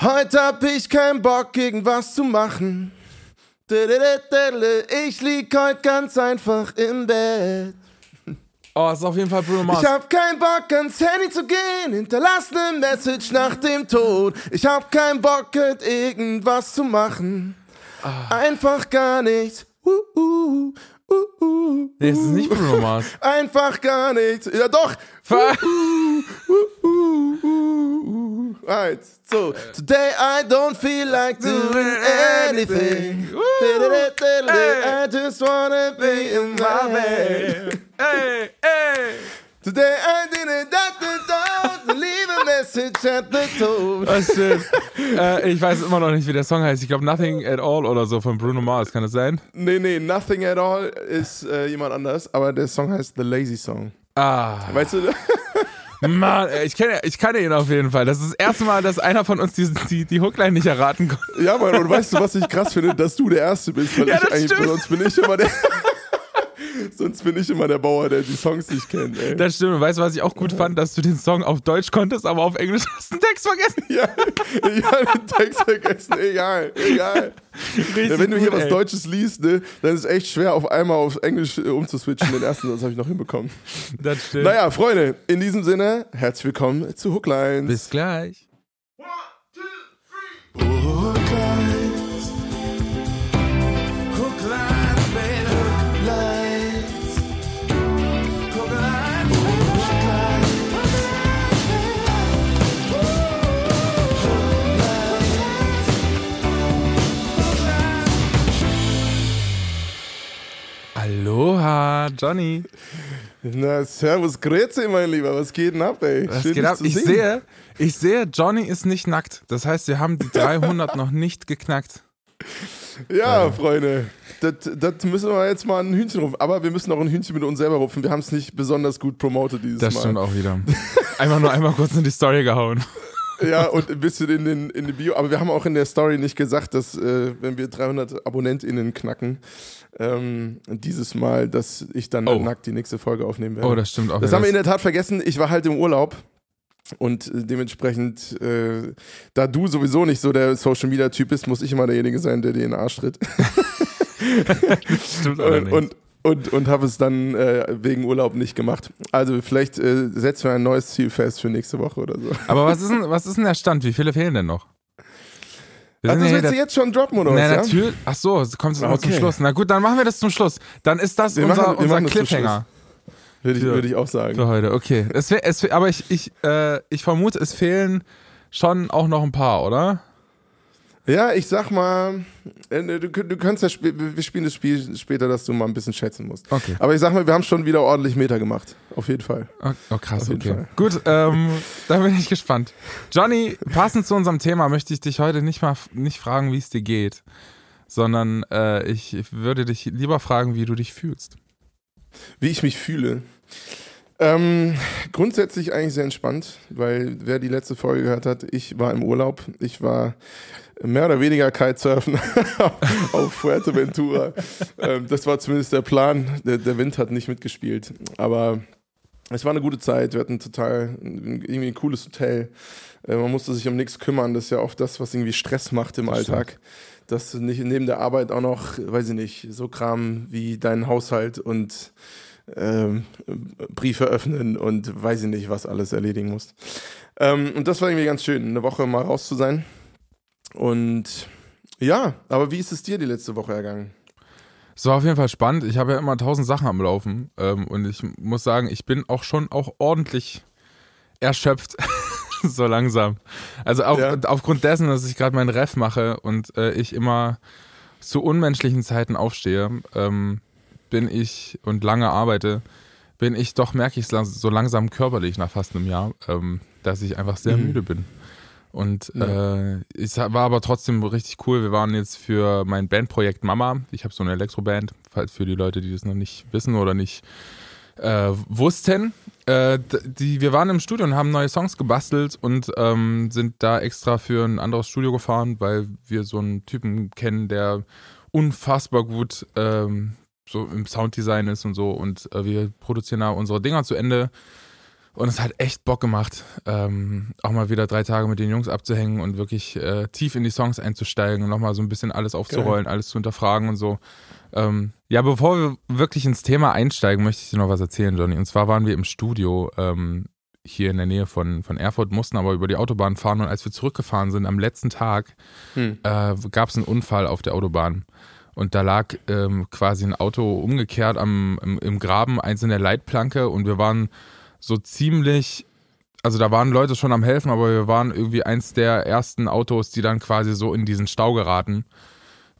Heute hab ich keinen Bock, irgendwas zu machen. Ich lieg heute ganz einfach im Bett. Oh, ist auf jeden Fall Bruno Mars. Ich hab keinen Bock ans Handy zu gehen, hinterlass ne Message nach dem Tod. Ich hab keinen Bock, heute irgendwas zu machen. Einfach gar nichts. Uh, uh, uh, uh, nee, es ist nicht Bruno Mars. Einfach gar nichts. Ja doch. Ver Right. So, today I don't feel like doing anything. I just wanna be in my bed. Hey, hey. Today I didn't that the door, leave a message at the door. Das ist schön. äh, ich weiß immer noch nicht, wie der Song heißt. Ich glaube Nothing at All oder so von Bruno Mars. Kann das sein? Nee, nee, Nothing at All ist äh, jemand anders, aber der Song heißt The Lazy Song. Ah. Weißt du? Mann, ich, kenne, ich kannte ihn auf jeden Fall. Das ist das erste Mal, dass einer von uns die, die, die Hookline nicht erraten konnte. Ja, Mann, und weißt du, was ich krass finde? Dass du der Erste bist, weil Ja, ich eigentlich, stimmt. sonst bin ich immer der. Sonst bin ich immer der Bauer, der die Songs nicht kennt, ey. Das stimmt. Und weißt du, was ich auch gut fand? Dass du den Song auf Deutsch konntest, aber auf Englisch hast du den Text vergessen. Ja, ich habe den Text vergessen, egal, egal. Ja, wenn du hier gut, was ey. Deutsches liest, ne, dann ist es echt schwer, auf einmal auf Englisch äh, umzuswitchen. Den ersten Satz habe ich noch hinbekommen. Das stimmt. Naja, Freunde, in diesem Sinne, herzlich willkommen zu Hooklines. Bis gleich. Aloha, Johnny. Na, servus, Grüezi, mein Lieber. Was geht denn ab, ey? Was Schön, geht ab? Ich sehen. sehe, ich sehe, Johnny ist nicht nackt. Das heißt, wir haben die 300 noch nicht geknackt. Ja, Freunde, das, das müssen wir jetzt mal ein Hühnchen rufen. Aber wir müssen auch ein Hühnchen mit uns selber rufen. Wir haben es nicht besonders gut promotet dieses Das Mal. stimmt auch wieder. Einfach nur einmal kurz in die Story gehauen. Ja, und ein bisschen in, den, in die Bio. Aber wir haben auch in der Story nicht gesagt, dass, äh, wenn wir 300 AbonnentInnen knacken, ähm, dieses Mal, dass ich dann Oh. nackt die nächste Folge aufnehmen werde. Oh, das stimmt auch das haben wir in der Tat vergessen. Ich war halt im Urlaub. Und äh, dementsprechend, äh, da du sowieso nicht so der Social Media Typ bist, muss ich immer derjenige sein, der dir in den Arsch tritt. stimmt und, und, und, und habe es dann äh, wegen Urlaub nicht gemacht. Also vielleicht äh, setzen wir ein neues Ziel fest für nächste Woche oder so. Aber was ist, denn, was ist denn der Stand? Wie viele fehlen denn noch? Wir sind das ja willst du jetzt schon droppen oder der, was? na, ja? natürlich. Ach so, es kommt jetzt noch zum Okay. Schluss. Na gut, dann machen wir das zum Schluss. Dann ist das Wir unser, machen- unser Cliffhanger Würde ich, würde ich auch sagen. für heute. Okay. Es, es, aber ich, ich, äh, ich vermute, es fehlen schon auch noch ein paar, oder? Ja, ich sag mal, äh, du, du kannst ja, wir spielen das Spiel später, dass du mal ein bisschen schätzen musst. Okay. Aber ich sag mal, wir haben schon wieder ordentlich Meter gemacht. Auf jeden Fall. Oh, oh krass, okay. Fall. Gut, ähm, da bin ich gespannt. Johnny, passend zu unserem Thema möchte ich dich heute nicht mal nicht fragen, wie es dir geht, sondern äh, ich würde dich lieber fragen, wie du dich fühlst. Wie ich mich fühle. Ähm, grundsätzlich eigentlich sehr entspannt, weil wer die letzte Folge gehört hat, ich war im Urlaub. Ich war mehr oder weniger Kitesurfen auf Fuerteventura. ähm, das war zumindest der Plan. Der, der Wind hat nicht mitgespielt. Aber es war eine gute Zeit. Wir hatten total irgendwie ein cooles Hotel. Äh, man musste sich um nichts kümmern. Das ist ja oft das, was irgendwie Stress macht im Das Alltag. Dass du nicht neben der Arbeit auch noch, weiß ich nicht, so Kram wie deinen Haushalt und ähm, Briefe öffnen und weiß ich nicht, was alles erledigen musst. Ähm, und das war irgendwie ganz schön, eine Woche mal raus zu sein. Und ja, aber wie ist es dir die letzte Woche ergangen? Es war auf jeden Fall spannend. Ich habe ja immer tausend Sachen am Laufen ähm, und ich muss sagen, ich bin auch schon auch ordentlich erschöpft. so langsam. Also auf, Ja. aufgrund dessen, dass ich gerade meinen Ref mache und äh, ich immer zu unmenschlichen Zeiten aufstehe, ähm, bin ich und lange arbeite, bin ich doch, merke ich es so langsam körperlich nach fast einem Jahr, ähm, dass ich einfach sehr Mhm. müde bin. Und Ja. äh, es war aber trotzdem richtig cool. Wir waren jetzt für mein Bandprojekt Mama. Ich habe so eine Elektroband, falls für die Leute, die das noch nicht wissen oder nicht äh, wussten. Äh, die, wir waren im Studio und haben neue Songs gebastelt und ähm, sind da extra für ein anderes Studio gefahren, weil wir so einen Typen kennen, der unfassbar gut ähm, so im Sounddesign ist und so. Und äh, wir produzieren da unsere Dinger zu Ende. Und es hat echt Bock gemacht, ähm, auch mal wieder drei Tage mit den Jungs abzuhängen und wirklich äh, tief in die Songs einzusteigen und nochmal so ein bisschen alles aufzurollen, Geil. alles zu hinterfragen und so. Ähm, ja, bevor wir wirklich ins Thema einsteigen, möchte ich dir noch was erzählen, Johnny. Und zwar waren wir im Studio ähm, hier in der Nähe von, von Erfurt, mussten aber über die Autobahn fahren und als wir zurückgefahren sind, am letzten Tag, hm. äh, gab es einen Unfall auf der Autobahn. Und da lag ähm, quasi ein Auto umgekehrt am, im, im Graben, eins in der Leitplanke und wir waren so ziemlich, also da waren Leute schon am Helfen, aber wir waren irgendwie eins der ersten Autos, die dann quasi so in diesen Stau geraten.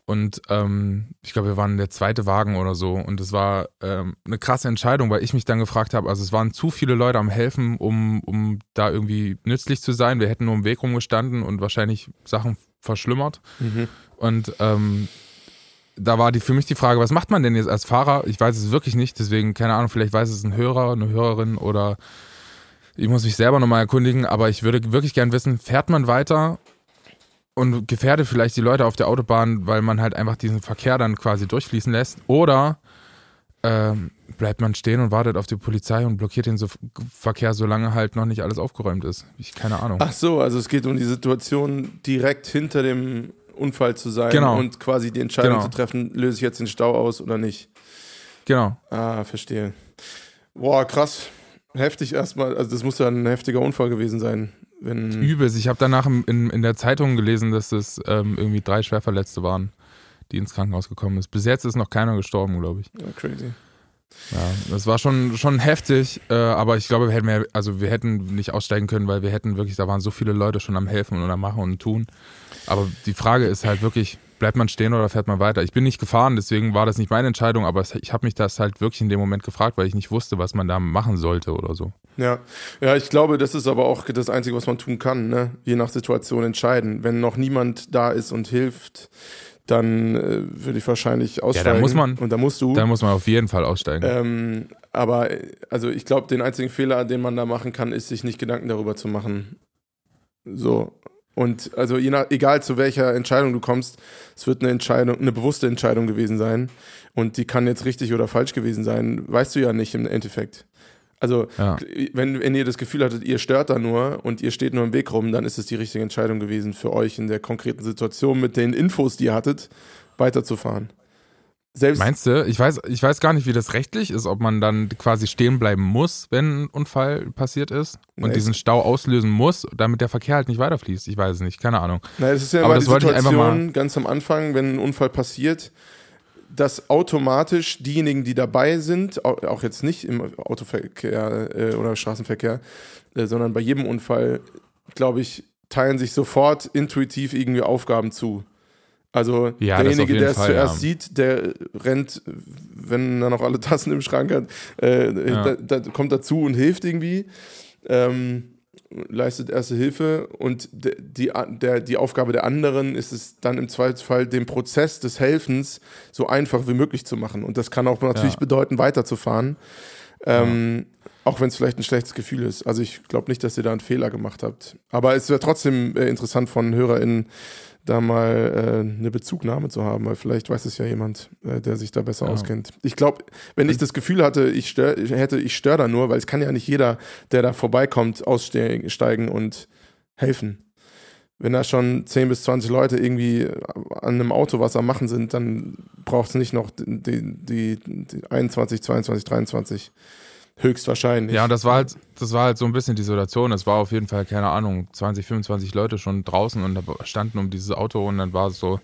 Und ähm, ich glaube, wir waren der zweite Wagen oder so. Und es war ähm, eine krasse Entscheidung, weil ich mich dann gefragt habe, also es waren zu viele Leute am Helfen, um, um da irgendwie nützlich zu sein. Wir hätten nur im Weg rumgestanden und wahrscheinlich Sachen verschlimmert. Mhm. Und ähm, da war die für mich die Frage, was macht man denn jetzt als Fahrer? Ich weiß es wirklich nicht, deswegen, keine Ahnung, vielleicht weiß es ein Hörer, eine Hörerin oder ich muss mich selber nochmal erkundigen, aber ich würde wirklich gern wissen, fährt man weiter und gefährdet vielleicht die Leute auf der Autobahn, weil man halt einfach diesen Verkehr dann quasi durchfließen lässt oder ähm, bleibt man stehen und wartet auf die Polizei und blockiert den so Verkehr, solange halt noch nicht alles aufgeräumt ist. Ich keine Ahnung. Ach so, also es geht um die Situation direkt hinter dem Unfall zu sein genau. und quasi die Entscheidung genau. zu treffen, löse ich jetzt den Stau aus oder nicht. Genau. Ah, verstehe. Boah, krass. Heftig erstmal, also das muss ja ein heftiger Unfall gewesen sein. Wenn Übelst. Ich habe danach in, in der Zeitung gelesen, dass es ähm, irgendwie drei Schwerverletzte waren, die ins Krankenhaus gekommen sind. Bis jetzt ist noch keiner gestorben, glaube ich. Ja, crazy. Ja, das war schon, schon heftig, äh, aber ich glaube, wir hätten, mehr, also wir hätten nicht aussteigen können, weil wir hätten wirklich, da waren so viele Leute schon am Helfen und am Machen und Tun. Aber die Frage ist halt wirklich, bleibt man stehen oder fährt man weiter? Ich bin nicht gefahren, deswegen war das nicht meine Entscheidung, aber ich habe mich das halt wirklich in dem Moment gefragt, weil ich nicht wusste, was man da machen sollte oder so. Ja, ja, ich glaube, das ist aber auch das Einzige, was man tun kann, ne? je nach Situation entscheiden. Wenn noch niemand da ist und hilft, dann äh, würde ich wahrscheinlich aussteigen. Ja, da muss man. Und da musst du. Da muss man auf jeden Fall aussteigen. Ähm, aber also ich glaube, den einzigen Fehler, den man da machen kann, ist, sich nicht Gedanken darüber zu machen. So. Und also nach, egal zu welcher Entscheidung du kommst, es wird eine Entscheidung, eine bewusste Entscheidung gewesen sein. Und die kann jetzt richtig oder falsch gewesen sein, weißt du ja nicht im Endeffekt. Also, ja. wenn, wenn ihr das Gefühl hattet, ihr stört da nur und ihr steht nur im Weg rum, dann ist es die richtige Entscheidung gewesen für euch in der konkreten Situation mit den Infos, die ihr hattet, weiterzufahren. Selbst Meinst du? Ich weiß, ich weiß gar nicht, wie das rechtlich ist, ob man dann quasi stehen bleiben muss, wenn ein Unfall passiert ist und nee, diesen Stau auslösen muss, damit der Verkehr halt nicht weiterfließt. Ich weiß es nicht, keine Ahnung. Na, es ist ja Aber das wollte ich einfach mal ganz am Anfang, wenn ein Unfall passiert, dass automatisch diejenigen, die dabei sind, auch jetzt nicht im Autoverkehr äh, oder Straßenverkehr, äh, sondern bei jedem Unfall, glaube ich, teilen sich sofort intuitiv irgendwie Aufgaben zu. Also ja, derjenige, der es Fall, zuerst ja. sieht, der rennt, wenn er noch alle Tassen im Schrank hat, äh, ja. da, da kommt dazu und hilft irgendwie. Ähm, leistet erste Hilfe und die, der, die Aufgabe der anderen ist es dann im Zweifelsfall, den Prozess des Helfens so einfach wie möglich zu machen. Und das kann auch natürlich ja. bedeuten, weiterzufahren. Ähm, ja. Auch wenn es vielleicht ein schlechtes Gefühl ist. Also ich glaube nicht, dass ihr da einen Fehler gemacht habt. Aber es wäre trotzdem äh, interessant von HörerInnen da mal äh, eine Bezugnahme zu haben, weil vielleicht weiß es ja jemand, äh, der sich da besser ja. auskennt. Ich glaube, wenn ich das Gefühl hatte, ich stör, hätte, ich störe da nur, weil es kann ja nicht jeder, der da vorbeikommt, aussteigen und helfen. Wenn da schon 10 bis 20 Leute irgendwie an einem Auto was am Machen sind, dann braucht es nicht noch die, die, die 21, 22, 23 Höchstwahrscheinlich. Ja, und das war halt, das war halt so ein bisschen die Situation. Es war auf jeden Fall, keine Ahnung, 20, 25 Leute schon draußen und standen um dieses Auto und dann war es so,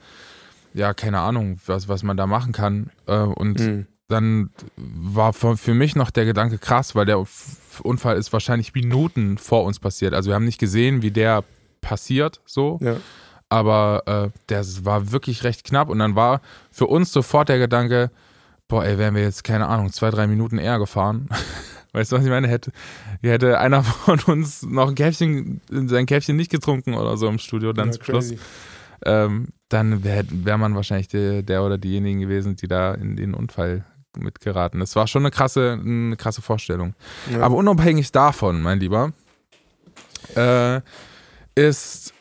ja, keine Ahnung, was, was man da machen kann. Äh, und mhm. dann war für mich noch der Gedanke krass, weil der Unfall ist wahrscheinlich Minuten vor uns passiert. Also wir haben nicht gesehen, wie der passiert, so. Ja. Aber äh, der war wirklich recht knapp und dann war für uns sofort der Gedanke, boah, ey, wären wir jetzt, keine Ahnung, zwei, drei Minuten eher gefahren. weißt du, was ich meine? Hätte, hätte einer von uns noch ein Käffchen, sein Käffchen nicht getrunken oder so im Studio, dann ja, zum Schluss. Ähm, dann wäre wär man wahrscheinlich der, der oder diejenigen gewesen, die da in den Unfall mitgeraten. Das war schon eine krasse, eine krasse Vorstellung. Ja. Aber unabhängig davon, mein Lieber, äh, ist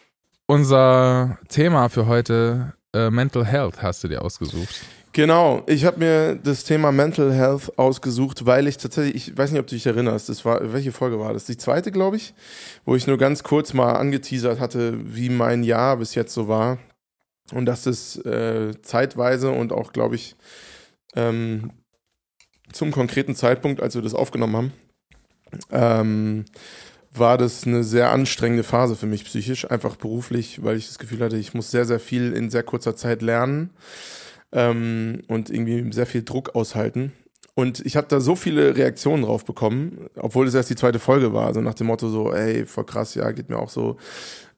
unser Thema für heute äh, Mental Health, hast du dir ausgesucht. Genau, ich habe mir das Thema Mental Health ausgesucht, weil ich tatsächlich, ich weiß nicht, ob du dich erinnerst, das war, welche Folge war das? Die zweite, glaube ich, wo ich nur ganz kurz mal angeteasert hatte, wie mein Jahr bis jetzt so war. Und dass es äh, zeitweise und auch, glaube ich, ähm, zum konkreten Zeitpunkt, als wir das aufgenommen haben, ähm, war das eine sehr anstrengende Phase für mich psychisch, einfach beruflich, weil ich das Gefühl hatte, ich muss sehr, sehr viel in sehr kurzer Zeit lernen ähm, und irgendwie sehr viel Druck aushalten. Und ich habe da so viele Reaktionen drauf bekommen, obwohl es erst die zweite Folge war, so nach dem Motto so, ey, voll krass, ja, geht mir auch so.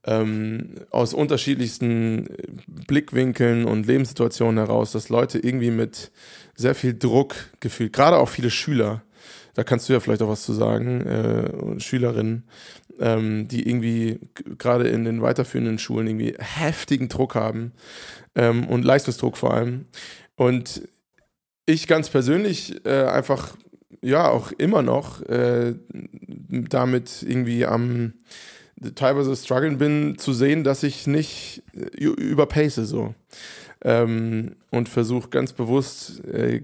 Ähm, aus unterschiedlichsten Blickwinkeln und Lebenssituationen heraus, dass Leute irgendwie mit sehr viel Druck gefühlt, gerade auch viele Schüler, da kannst du ja vielleicht auch was zu sagen, äh, Schülerinnen, ähm, die irgendwie gerade in den weiterführenden Schulen irgendwie heftigen Druck haben ähm, und Leistungsdruck vor allem. Und ich ganz persönlich äh, einfach, ja, auch immer noch äh, damit irgendwie am teilweise strugglen bin, zu sehen, dass ich nicht äh, überpace so. Ähm, und versuche ganz bewusst äh,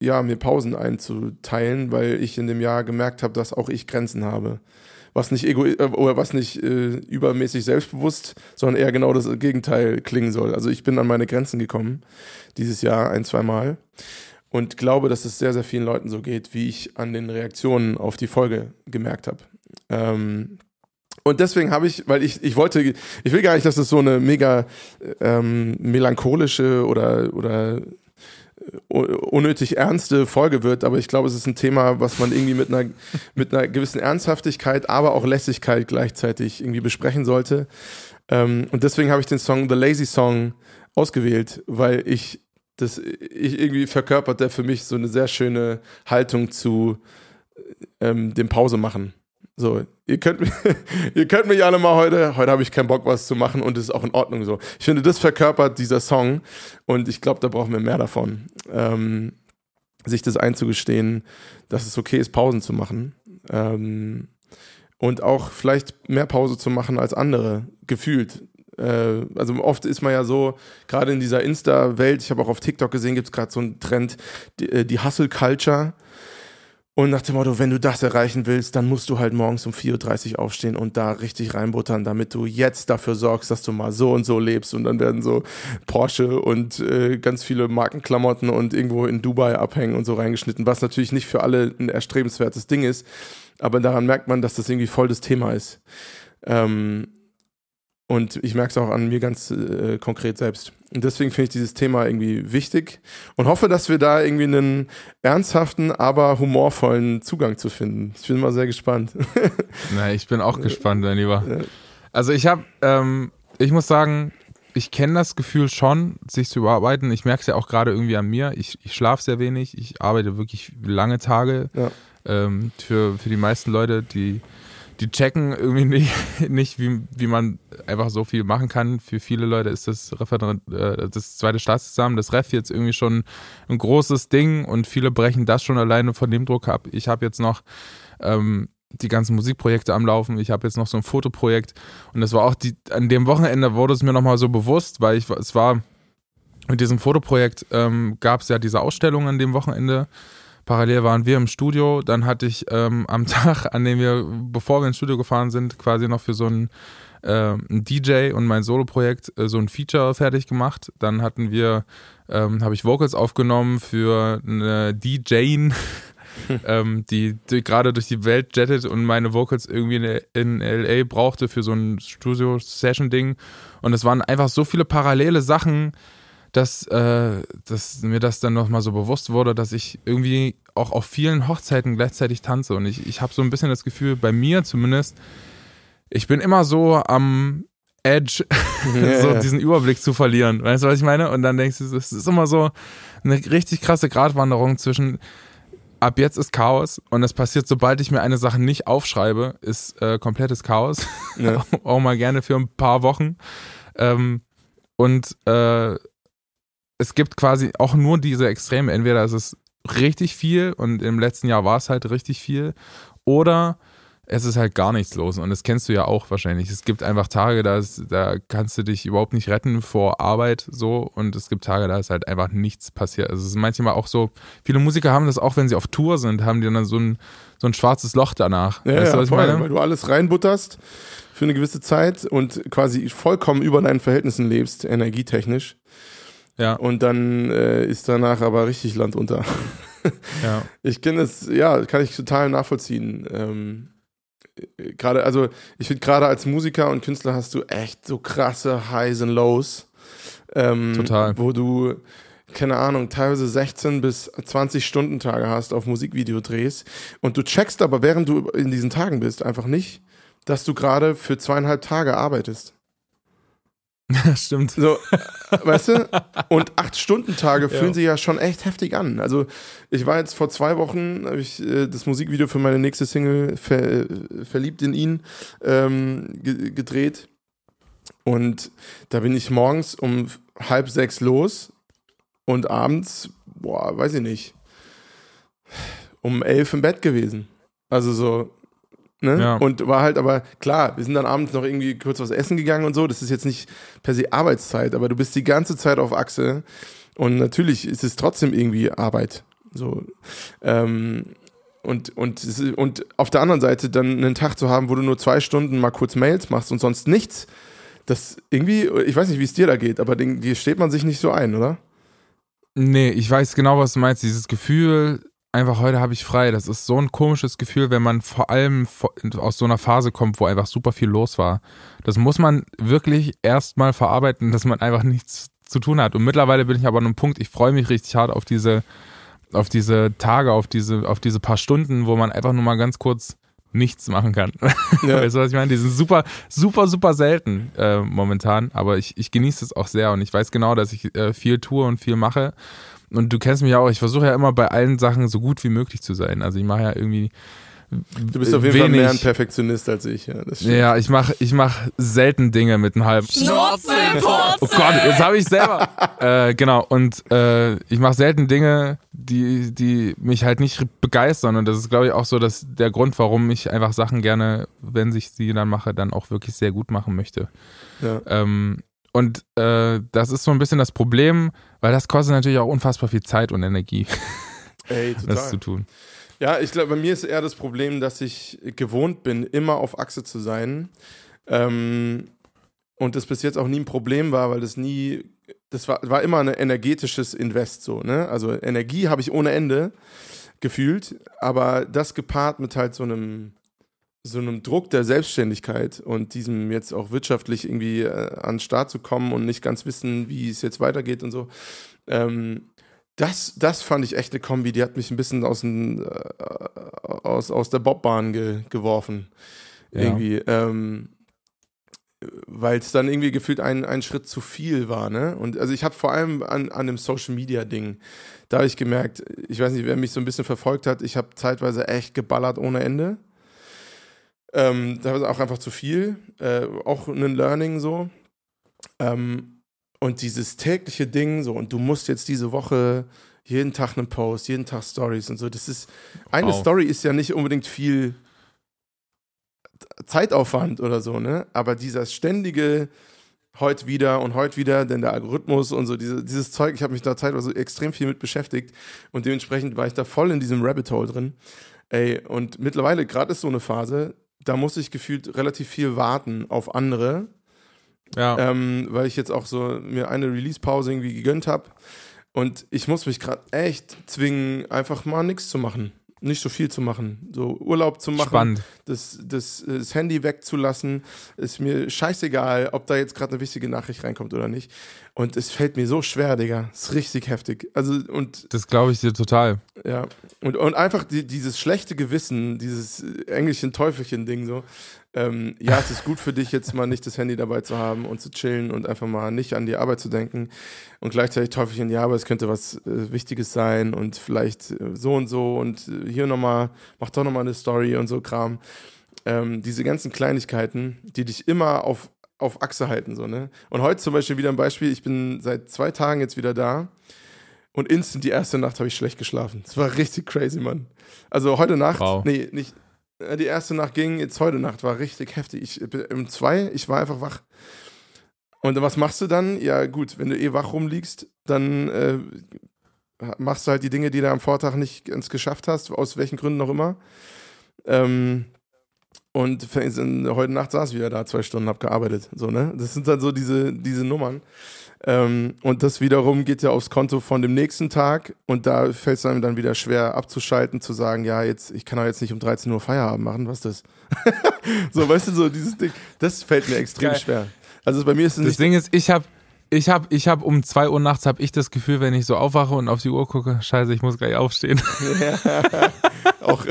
ja, mir Pausen einzuteilen, weil ich in dem Jahr gemerkt habe, dass auch ich Grenzen habe. Was nicht ego äh, oder was nicht äh, übermäßig selbstbewusst, sondern eher genau das Gegenteil klingen soll. Also ich bin an meine Grenzen gekommen dieses Jahr ein, zwei Mal und glaube, dass es sehr, sehr vielen Leuten so geht, wie ich an den Reaktionen auf die Folge gemerkt habe. Ähm, und deswegen habe ich, weil ich, ich wollte, ich will gar nicht, dass es so eine mega ähm, melancholische oder, oder unnötig ernste Folge wird, aber ich glaube, es ist ein Thema, was man irgendwie mit einer, mit einer gewissen Ernsthaftigkeit, aber auch Lässigkeit gleichzeitig irgendwie besprechen sollte. Ähm, und deswegen habe ich den Song The Lazy Song ausgewählt, weil ich das ich irgendwie verkörpert der für mich so eine sehr schöne Haltung zu ähm, dem Pause machen. So, ihr könnt, ihr könnt mich alle mal heute, heute habe ich keinen Bock, was zu machen und es ist auch in Ordnung so. Ich finde, das verkörpert dieser Song und ich glaube, da brauchen wir mehr davon. Ähm, sich das einzugestehen, dass es okay ist, Pausen zu machen. Ähm, und auch vielleicht mehr Pause zu machen als andere, gefühlt. Äh, also oft ist man ja so, gerade in dieser Insta-Welt, ich habe auch auf TikTok gesehen, gibt es gerade so einen Trend, die, äh, die Hustle-Culture und nach dem Motto, wenn du das erreichen willst, dann musst du halt morgens um 4.30 Uhr aufstehen und da richtig reinbuttern, damit du jetzt dafür sorgst, dass du mal so und so lebst. Und dann werden so Porsche und äh, ganz viele Markenklamotten und irgendwo in Dubai abhängen und so reingeschnitten, was natürlich nicht für alle ein erstrebenswertes Ding ist. Aber daran merkt man, dass das irgendwie voll das Thema ist. Ähm, und ich merke es auch an mir ganz äh, konkret selbst. Und deswegen finde ich dieses Thema irgendwie wichtig und hoffe, dass wir da irgendwie einen ernsthaften, aber humorvollen Zugang zu finden. Ich bin mal sehr gespannt. Na, ich bin auch gespannt, mein Lieber. Also ich habe, ähm, ich muss sagen, ich kenne das Gefühl schon, sich zu überarbeiten. Ich merke es ja auch gerade irgendwie an mir. Ich, ich schlafe sehr wenig. Ich arbeite wirklich lange Tage. Ja. Ähm, für, für die meisten Leute, die die checken irgendwie nicht, nicht wie, wie man einfach so viel machen kann. Für viele Leute ist das Referat, äh, das zweite Staatsexamen, das Ref jetzt irgendwie schon ein großes Ding und viele brechen das schon alleine von dem Druck ab. Ich habe jetzt noch ähm, die ganzen Musikprojekte am Laufen. Ich habe jetzt noch so ein Fotoprojekt und das war auch die, an dem Wochenende wurde es mir nochmal so bewusst, weil ich, es war mit diesem Fotoprojekt ähm, gab es ja diese Ausstellung an dem Wochenende Parallel waren wir im Studio. Dann hatte ich ähm, am Tag, an dem wir, bevor wir ins Studio gefahren sind, quasi noch für so einen, äh, DJ und mein Solo-Projekt äh, so ein Feature fertig gemacht. Dann hatten wir, ähm, habe ich Vocals aufgenommen für eine DJ, ähm, die, die gerade durch die Welt jettet und meine Vocals irgendwie in, in LA brauchte für so ein Studio-Session-Ding. Und es waren einfach so viele parallele Sachen, dass, äh, dass mir das dann nochmal so bewusst wurde, dass ich irgendwie auch auf vielen Hochzeiten gleichzeitig tanze. Und ich, ich habe so ein bisschen das Gefühl, bei mir zumindest, ich bin immer so am Edge, yeah. so diesen Überblick zu verlieren. Weißt du, was ich meine? Und dann denkst du, es ist immer so eine richtig krasse Gratwanderung zwischen ab jetzt ist Chaos und es passiert, sobald ich mir eine Sache nicht aufschreibe, ist äh, komplettes Chaos. Ja. auch mal gerne für ein paar Wochen. Ähm, und äh, es gibt quasi auch nur diese Extreme. Entweder ist es richtig viel und im letzten Jahr war es halt richtig viel oder es ist halt gar nichts los und das kennst du ja auch wahrscheinlich. Es gibt einfach Tage, da, ist, da kannst du dich überhaupt nicht retten vor Arbeit so und es gibt Tage, da ist halt einfach nichts passiert. Also es ist manchmal auch so, viele Musiker haben das auch, wenn sie auf Tour sind, haben die dann so ein, so ein schwarzes Loch danach. Ja, weißt ja, du, was voll, ich meine? weil du alles reinbutterst für eine gewisse Zeit und quasi vollkommen über deinen Verhältnissen lebst, energietechnisch. Ja, Und dann äh, ist danach aber richtig Land unter. ja. Ich kenne es, ja, kann ich total nachvollziehen. Ähm, äh, gerade, also ich finde gerade als Musiker und Künstler hast du echt so krasse Highs and Lows. Ähm, Total. Wo du, keine Ahnung, teilweise 16 bis 20 Stunden Tage hast auf Musikvideodrehs und du checkst aber, während du in diesen Tagen bist, einfach nicht, dass du gerade für zweieinhalb Tage arbeitest. Stimmt. So, weißt du? Und Acht-Stunden-Tage fühlen Ja. sich ja schon echt heftig an. Also, ich war jetzt vor zwei Wochen, habe ich äh, das Musikvideo für meine nächste Single ver äh, Verliebt in ihn ähm, ge gedreht. Und da bin ich morgens um halb sechs los und abends, boah, weiß ich nicht, um elf im Bett gewesen. Also so, Ne? Ja. Und war halt aber, klar, wir sind dann abends noch irgendwie kurz was essen gegangen und so. Das ist jetzt nicht per se Arbeitszeit, aber du bist die ganze Zeit auf Achse. Und natürlich ist es trotzdem irgendwie Arbeit. So. Ähm, und, und, und auf der anderen Seite dann einen Tag zu haben, wo du nur zwei Stunden mal kurz Mails machst und sonst nichts, das irgendwie, ich weiß nicht, wie es dir da geht, aber den, die steht man sich nicht so ein, oder? Nee, ich weiß genau, was du meinst. Dieses Gefühl, einfach heute habe ich frei. Das ist so ein komisches Gefühl, wenn man vor allem aus so einer Phase kommt, wo einfach super viel los war. Das muss man wirklich erstmal verarbeiten, dass man einfach nichts zu tun hat. Und mittlerweile bin ich aber an einem Punkt, ich freue mich richtig hart auf diese, auf diese Tage, auf diese, auf diese paar Stunden, wo man einfach nur mal ganz kurz nichts machen kann. Ja. Weißt du, was ich meine? Die sind super, super, super selten äh, momentan, aber ich, ich genieße es auch sehr und ich weiß genau, dass ich äh, viel tue und viel mache. Und du kennst mich ja auch, ich versuche ja immer bei allen Sachen so gut wie möglich zu sein. Also ich mache ja irgendwie. Du bist auf jeden Fall mehr ein Perfektionist als ich, ja. Ja, ich mache ich mach selten Dinge mit einem halben. Oh Gott, jetzt habe ich selber. äh, genau, und äh, ich mache selten Dinge, die, die mich halt nicht begeistern. Und das ist, glaube ich, auch so dass der Grund, warum ich einfach Sachen gerne, wenn ich sie dann mache, dann auch wirklich sehr gut machen möchte. Ja. Ähm, und äh, das ist so ein bisschen das Problem, weil das kostet natürlich auch unfassbar viel Zeit und Energie, Ey, das zu tun. Ja, ich glaube, bei mir ist eher das Problem, dass ich gewohnt bin, immer auf Achse zu sein. Ähm, und das bis jetzt auch nie ein Problem war, weil das nie, das war, war immer ein energetisches Invest so, ne? Also Energie habe ich ohne Ende gefühlt, aber das gepaart mit halt so einem, so einem Druck der Selbstständigkeit und diesem jetzt auch wirtschaftlich irgendwie äh, an den Start zu kommen und nicht ganz wissen, wie es jetzt weitergeht und so. Ähm, das, das fand ich echt eine Kombi, die hat mich ein bisschen aus, dem, äh, aus, aus der Bobbahn ge, geworfen. Ja. Irgendwie. Ähm, weil es dann irgendwie gefühlt ein, ein Schritt zu viel war, ne? Und also ich habe vor allem an, an dem Social Media Ding, da habe ich gemerkt, ich weiß nicht, wer mich so ein bisschen verfolgt hat, ich habe zeitweise echt geballert ohne Ende. Ähm, da war auch einfach zu viel. Äh, auch ein Learning so. Ähm, und dieses tägliche Ding so, und du musst jetzt diese Woche jeden Tag einen Post, jeden Tag Stories und so. Das ist, eine Wow. Story ist ja nicht unbedingt viel Zeitaufwand oder so, ne? Aber dieser ständige heute wieder und heute wieder, denn der Algorithmus und so, diese, dieses Zeug, ich habe mich da zeitweise extrem viel mit beschäftigt und dementsprechend war ich da voll in diesem Rabbit Hole drin. Ey, und mittlerweile, gerade ist so eine Phase, da muss ich gefühlt relativ viel warten auf andere, Ja, ähm, weil ich jetzt auch so mir eine Release-Pause irgendwie gegönnt habe. Und ich muss mich gerade echt zwingen, einfach mal nichts zu machen. Nicht so viel zu machen. So Urlaub zu machen, spannend. das, das, das Handy wegzulassen. Ist mir scheißegal, ob da jetzt gerade eine wichtige Nachricht reinkommt oder nicht. Und es fällt mir so schwer, Digga. Ist richtig heftig. Also, und Das glaube ich dir total. ja, und, und einfach die, dieses schlechte Gewissen, dieses Engelchen-Teufelchen-Ding so. Ähm, ja, es ist gut für dich, jetzt mal nicht das Handy dabei zu haben und zu chillen und einfach mal nicht an die Arbeit zu denken. Und gleichzeitig Teufelchen, ja, aber es könnte was äh, Wichtiges sein und vielleicht äh, so und so und äh, hier nochmal, mach doch nochmal eine Story und so Kram. Ähm, diese ganzen Kleinigkeiten, die dich immer auf, auf Achse halten, so, ne? Und heute zum Beispiel wieder ein Beispiel, ich bin seit zwei Tagen jetzt wieder da. Und instant die erste Nacht habe ich schlecht geschlafen. Das war richtig crazy, Mann. Also heute Nacht, Wow. nee, nicht, die erste Nacht ging, jetzt heute Nacht war richtig heftig. Ich, um zwei, ich war einfach wach. Und was machst du dann? Ja, gut, wenn du eh wach rumliegst, dann äh, machst du halt die Dinge, die du am Vortag nicht ganz geschafft hast, aus welchen Gründen auch immer. Ähm, und heute Nacht saß ich wieder da, zwei Stunden, hab gearbeitet. So, ne? Das sind dann so diese, diese Nummern. Ähm, und das wiederum geht ja aufs Konto von dem nächsten Tag und da fällt es einem dann wieder schwer abzuschalten, zu sagen, ja, jetzt, ich kann doch jetzt nicht um 13 Uhr Feierabend machen, was ist das? so, weißt du, so dieses Ding, das fällt mir extrem Geil. schwer. Also bei mir ist es Das Ding ist, ich habe ich habe ich hab um 2 Uhr nachts habe ich das Gefühl, wenn ich so aufwache und auf die Uhr gucke, scheiße, ich muss gleich aufstehen. Ja, auch,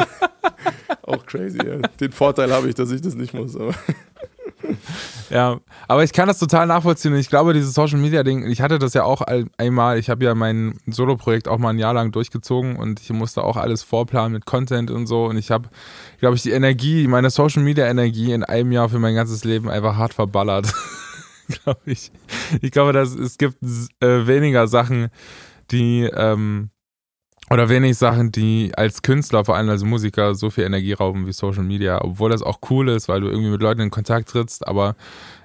auch crazy, ja. Den Vorteil habe ich, dass ich das nicht muss. Aber. Ja, aber ich kann das total nachvollziehen und ich glaube, dieses Social Media Ding, ich hatte das ja auch einmal, ich habe ja mein Solo-Projekt auch mal ein Jahr lang durchgezogen und ich musste auch alles vorplanen mit Content und so und ich habe, glaube ich, die Energie, meine Social Media Energie in einem Jahr für mein ganzes Leben einfach hart verballert. glaube ich. Ich glaube, dass es gibt äh, weniger Sachen, die ähm, oder wenig Sachen, die als Künstler, vor allem als Musiker, so viel Energie rauben wie Social Media, obwohl das auch cool ist, weil du irgendwie mit Leuten in Kontakt trittst, aber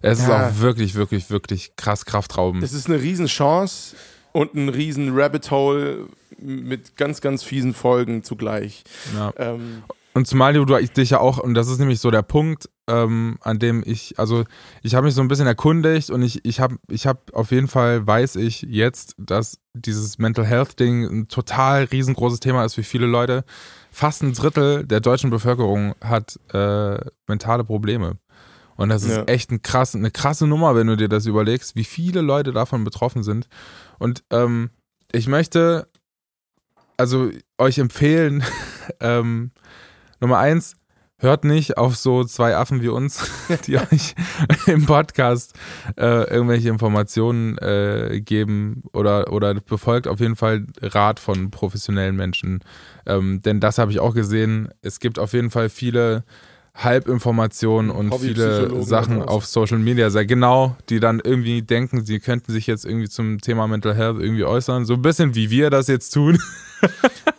es ja. ist auch wirklich, wirklich, wirklich krass kraftraubend. Es ist eine Riesenchance und ein riesen Rabbit Hole mit ganz, ganz fiesen Folgen zugleich. Ja. Ähm, und zumal du, du dich ja auch, und das ist nämlich so der Punkt, ähm, an dem ich, also ich habe mich so ein bisschen erkundigt und ich, ich habe ich hab auf jeden Fall, weiß ich jetzt, dass dieses Mental Health Ding ein total riesengroßes Thema ist für viele Leute. Fast ein Drittel der deutschen Bevölkerung hat äh, mentale Probleme. Und das ist ja. echt ein krass, eine krasse Nummer, wenn du dir das überlegst, wie viele Leute davon betroffen sind. Und ähm, ich möchte also euch empfehlen, ähm, Nummer eins, hört nicht auf so zwei Affen wie uns, die euch im Podcast äh, irgendwelche Informationen äh, geben oder, oder befolgt auf jeden Fall Rat von professionellen Menschen. Ähm, denn das habe ich auch gesehen. Es gibt auf jeden Fall viele Halbinformationen und viele Sachen auf Social Media, sehr genau, die dann irgendwie denken, sie könnten sich jetzt irgendwie zum Thema Mental Health irgendwie äußern. So ein bisschen wie wir das jetzt tun.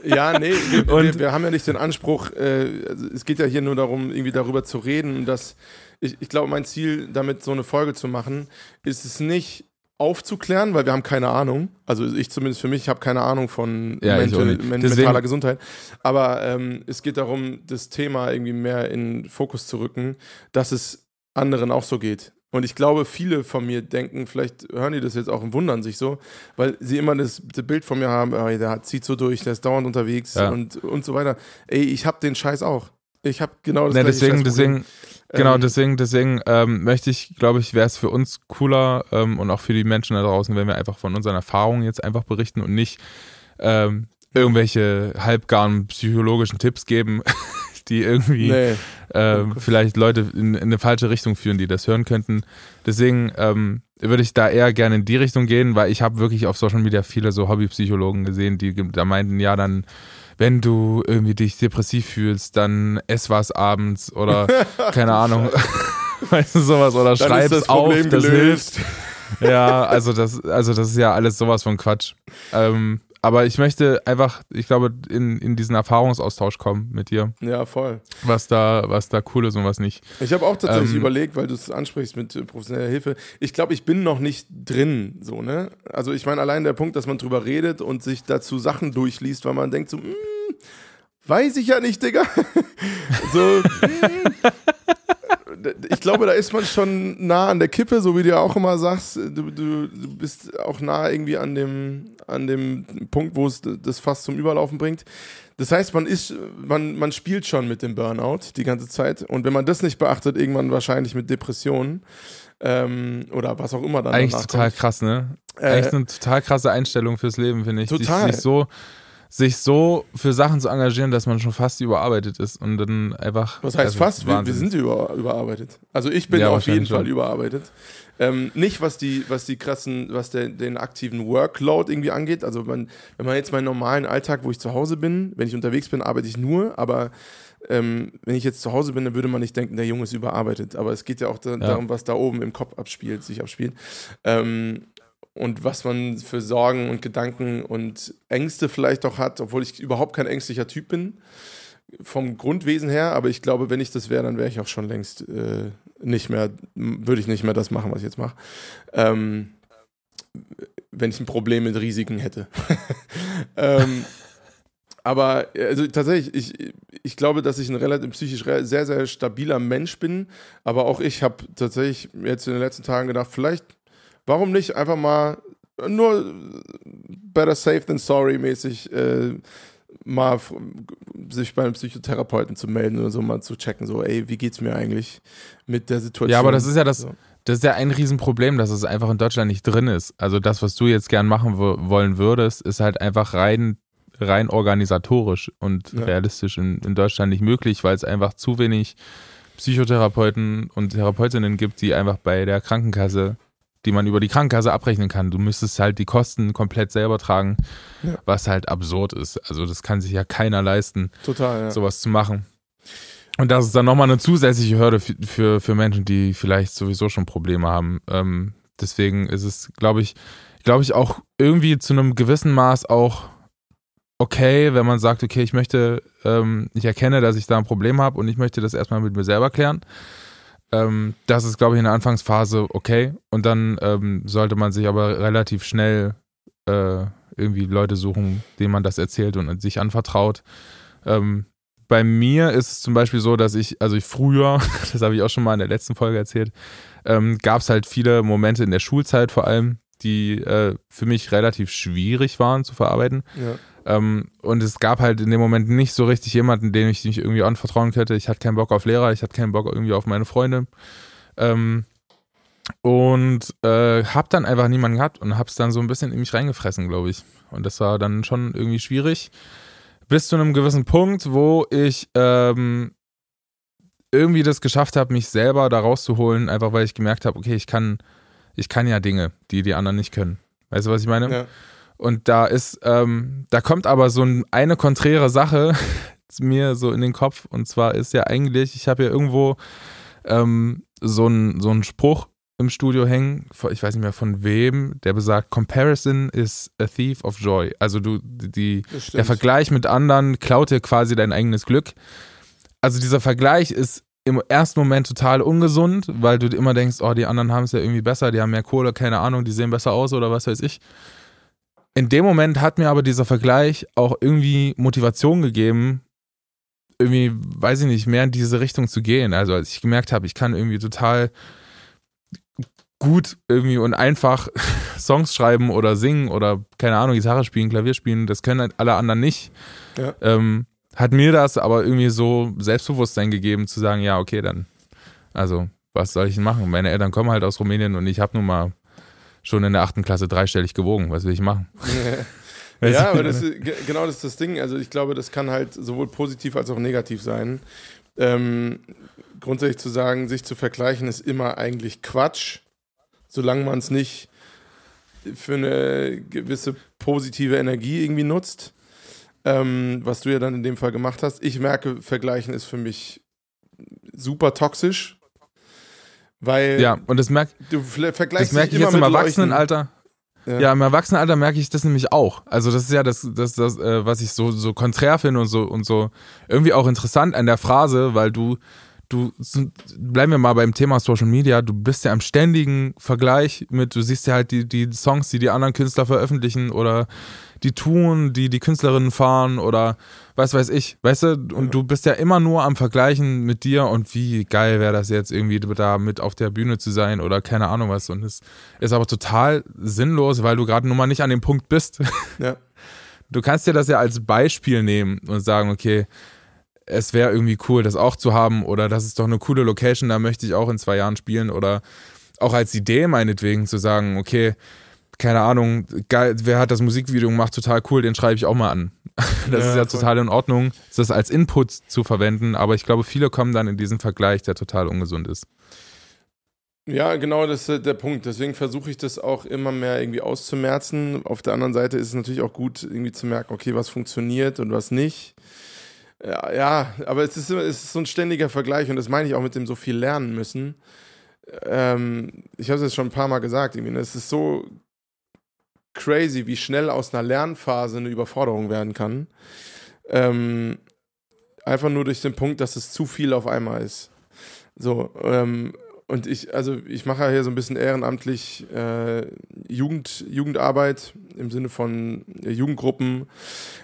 Ja, nee, wir, wir, wir haben ja nicht den Anspruch, äh, also es geht ja hier nur darum, irgendwie darüber zu reden, dass ich, ich glaube, mein Ziel, damit so eine Folge zu machen, ist es nicht, aufzuklären, weil wir haben keine Ahnung. Also ich zumindest für mich, ich habe keine Ahnung von ja, mental, men mentaler Gesundheit. Aber ähm, es geht darum, das Thema irgendwie mehr in Fokus zu rücken, dass es anderen auch so geht. Und ich glaube, viele von mir denken, vielleicht hören die das jetzt auch und wundern sich so, weil sie immer das, das Bild von mir haben, oh, der zieht so durch, der ist dauernd unterwegs ja. und, und so weiter. Ey, ich habe den Scheiß auch. Ich habe genau das ne, deswegen, deswegen, Genau, ähm, deswegen, deswegen ähm, möchte ich, glaube ich, wäre es für uns cooler ähm, und auch für die Menschen da draußen, wenn wir einfach von unseren Erfahrungen jetzt einfach berichten und nicht ähm, irgendwelche halbgaren psychologischen Tipps geben, die irgendwie nee. ähm, vielleicht Leute in, in, eine falsche Richtung führen, die das hören könnten. Deswegen ähm, würde ich da eher gerne in die Richtung gehen, weil ich habe wirklich auf Social Media viele so Hobbypsychologen gesehen, die da meinten, ja, dann wenn du irgendwie dich depressiv fühlst, dann ess was abends oder keine Ahnung, weißt du sowas oder dann schreib's das auf, das gelöst. hilft. Ja, also das, also das ist ja alles sowas von Quatsch. Ähm, aber ich möchte einfach, ich glaube, in, in diesen Erfahrungsaustausch kommen mit dir. Ja, voll. Was da, was da cool ist und was nicht. Ich habe auch tatsächlich ähm, überlegt, weil du es ansprichst mit äh, professioneller Hilfe. Ich glaube, ich bin noch nicht drin, so, ne? Also ich meine, allein der Punkt, dass man drüber redet und sich dazu Sachen durchliest, weil man denkt so, mm, weiß ich ja nicht, Digga. so, mm, ich glaube, da ist man schon nah an der Kippe, so wie du ja auch immer sagst. Du, du, du bist auch nah irgendwie an dem, an dem Punkt, wo es das fast zum Überlaufen bringt. Das heißt, man ist, man, man spielt schon mit dem Burnout die ganze Zeit. Und wenn man das nicht beachtet, irgendwann wahrscheinlich mit Depressionen ähm, oder was auch immer dann. Eigentlich total kommt. krass, ne? Äh, Eigentlich eine total krasse Einstellung fürs Leben, finde ich. Total. Sich, so sich so für Sachen zu engagieren, dass man schon fast überarbeitet ist und dann einfach. Was heißt also fast? Wir, wir, sind über, überarbeitet. Also ich bin ja, auf jeden Fall schon. überarbeitet. Ähm, nicht was die, was die krassen, was der, den aktiven Workload irgendwie angeht. Also man, wenn man jetzt meinen normalen Alltag, wo ich zu Hause bin, wenn ich unterwegs bin, arbeite ich nur, aber ähm, wenn ich jetzt zu Hause bin, dann würde man nicht denken, der Junge ist überarbeitet. Aber es geht ja auch da, ja. darum, was da oben im Kopf abspielt, sich abspielt. Ähm, und was man für Sorgen und Gedanken und Ängste vielleicht auch hat, obwohl ich überhaupt kein ängstlicher Typ bin. vom Grundwesen her, aber ich glaube, wenn ich das wäre, dann wäre ich auch schon längst äh, nicht mehr, würde ich nicht mehr das machen, was ich jetzt mache. Ähm, wenn ich ein Problem mit Risiken hätte. ähm, aber also tatsächlich, ich, ich glaube, dass ich ein relativ psychisch sehr, sehr stabiler Mensch bin. Aber auch ich habe tatsächlich jetzt in den letzten Tagen gedacht, vielleicht, warum nicht einfach mal nur better safe than sorry mäßig äh, mal sich beim Psychotherapeuten zu melden oder so mal zu checken, so, ey, wie geht's mir eigentlich mit der Situation? Ja, aber das ist ja das, das ist ja ein Riesenproblem, dass es einfach in Deutschland nicht drin ist. Also das, was du jetzt gern machen wollen würdest, ist halt einfach rein, rein organisatorisch und ja. realistisch in, in Deutschland nicht möglich, weil es einfach zu wenig Psychotherapeuten und Therapeutinnen gibt, die einfach bei der Krankenkasse die man über die Krankenkasse abrechnen kann. Du müsstest halt die Kosten komplett selber tragen, ja. was halt absurd ist. Also das kann sich ja keiner leisten, Total, ja. sowas zu machen. Und das ist dann nochmal eine zusätzliche Hürde für, für, für, Menschen, die vielleicht sowieso schon Probleme haben. Ähm, deswegen ist es, glaube ich, glaube ich, auch irgendwie zu einem gewissen Maß auch okay, wenn man sagt, okay, ich möchte, ähm, ich erkenne, dass ich da ein Problem habe und ich möchte das erstmal mit mir selber klären. Ähm, das ist, glaube ich, in der Anfangsphase okay. Und dann ähm, sollte man sich aber relativ schnell äh, irgendwie Leute suchen, denen man das erzählt und sich anvertraut. Ähm, bei mir ist es zum Beispiel so, dass ich, also ich früher, das habe ich auch schon mal in der letzten Folge erzählt, ähm, gab es halt viele Momente in der Schulzeit vor allem, die äh, für mich relativ schwierig waren zu verarbeiten. Ja. Ähm, und es gab halt in dem Moment nicht so richtig jemanden, dem ich mich irgendwie anvertrauen könnte. Ich hatte keinen Bock auf Lehrer, ich hatte keinen Bock irgendwie auf meine Freunde. Ähm, und äh, hab dann einfach niemanden gehabt und hab's dann so ein bisschen in mich reingefressen, glaube ich. Und das war dann schon irgendwie schwierig. Bis zu einem gewissen Punkt, wo ich ähm, irgendwie das geschafft habe, mich selber da rauszuholen, einfach weil ich gemerkt habe, okay, ich kann, ich kann ja Dinge, die die anderen nicht können. Weißt du, was ich meine? Ja. Und da ist, ähm, da kommt aber so ein, eine konträre Sache mir so in den Kopf. Und zwar ist ja eigentlich, ich habe ja irgendwo ähm, so einen so Spruch im Studio hängen, ich weiß nicht mehr von wem, der besagt, Comparison is a thief of joy. Also du, die, der Vergleich mit anderen klaut dir quasi dein eigenes Glück. Also dieser Vergleich ist im ersten Moment total ungesund, weil du immer denkst, oh, die anderen haben es ja irgendwie besser, die haben mehr Kohle, keine Ahnung, die sehen besser aus oder was weiß ich in dem Moment hat mir aber dieser Vergleich auch irgendwie Motivation gegeben, irgendwie, weiß ich nicht, mehr in diese Richtung zu gehen. Also als ich gemerkt habe, ich kann irgendwie total gut irgendwie und einfach Songs schreiben oder singen oder keine Ahnung, Gitarre spielen, Klavier spielen, das können halt alle anderen nicht. Ja. Ähm, hat mir das aber irgendwie so Selbstbewusstsein gegeben, zu sagen, ja, okay, dann, also, was soll ich denn machen? Meine Eltern kommen halt aus Rumänien und ich habe nun mal schon in der achten Klasse dreistellig gewogen. Was will ich machen? ja, aber das ist, genau das ist das Ding. Also ich glaube, das kann halt sowohl positiv als auch negativ sein. Ähm, grundsätzlich zu sagen, sich zu vergleichen, ist immer eigentlich Quatsch, solange man es nicht für eine gewisse positive Energie irgendwie nutzt. Ähm, was du ja dann in dem Fall gemacht hast. Ich merke, Vergleichen ist für mich super toxisch, weil ja, und das merkt du vergleichst das merke ich jetzt im Erwachsenenalter. Ja. ja. im Erwachsenenalter merke ich das nämlich auch. Also das ist ja das, das, das äh, was ich so, so konträr finde und so und so irgendwie auch interessant an der Phrase, weil du, du, bleiben wir mal beim Thema Social Media, du bist ja im ständigen Vergleich mit, du siehst ja halt die, die Songs, die die anderen Künstler veröffentlichen oder die tun, die die Künstlerinnen fahren oder was weiß ich, weißt du, und du bist ja immer nur am Vergleichen mit dir und wie geil wäre das jetzt irgendwie da mit auf der Bühne zu sein oder keine Ahnung was und es ist aber total sinnlos, weil du gerade nun mal nicht an dem Punkt bist. Ja. Du kannst dir das ja als Beispiel nehmen und sagen, okay, es wäre irgendwie cool, das auch zu haben oder das ist doch eine coole Location, da möchte ich auch in zwei Jahren spielen oder auch als Idee meinetwegen zu sagen, okay, keine Ahnung, geil, wer hat das Musikvideo gemacht, total cool, den schreibe ich auch mal an. Das ja, ist ja voll. total in Ordnung, das als Input zu verwenden, aber ich glaube, viele kommen dann in diesen Vergleich, der total ungesund ist. Ja, genau, das ist der Punkt. Deswegen versuche ich das auch immer mehr irgendwie auszumerzen. Auf der anderen Seite ist es natürlich auch gut, irgendwie zu merken, okay, was funktioniert und was nicht. Ja, ja aber es ist, es ist so ein ständiger Vergleich und das meine ich auch mit dem so viel lernen müssen. Ähm, ich habe es jetzt schon ein paar Mal gesagt, irgendwie, ne? es ist so crazy, wie schnell aus einer Lernphase eine Überforderung werden kann. Ähm, einfach nur durch den Punkt, dass es zu viel auf einmal ist. So, ähm, und ich, also ich mache ja hier so ein bisschen ehrenamtlich äh, Jugend, Jugendarbeit im Sinne von äh, Jugendgruppen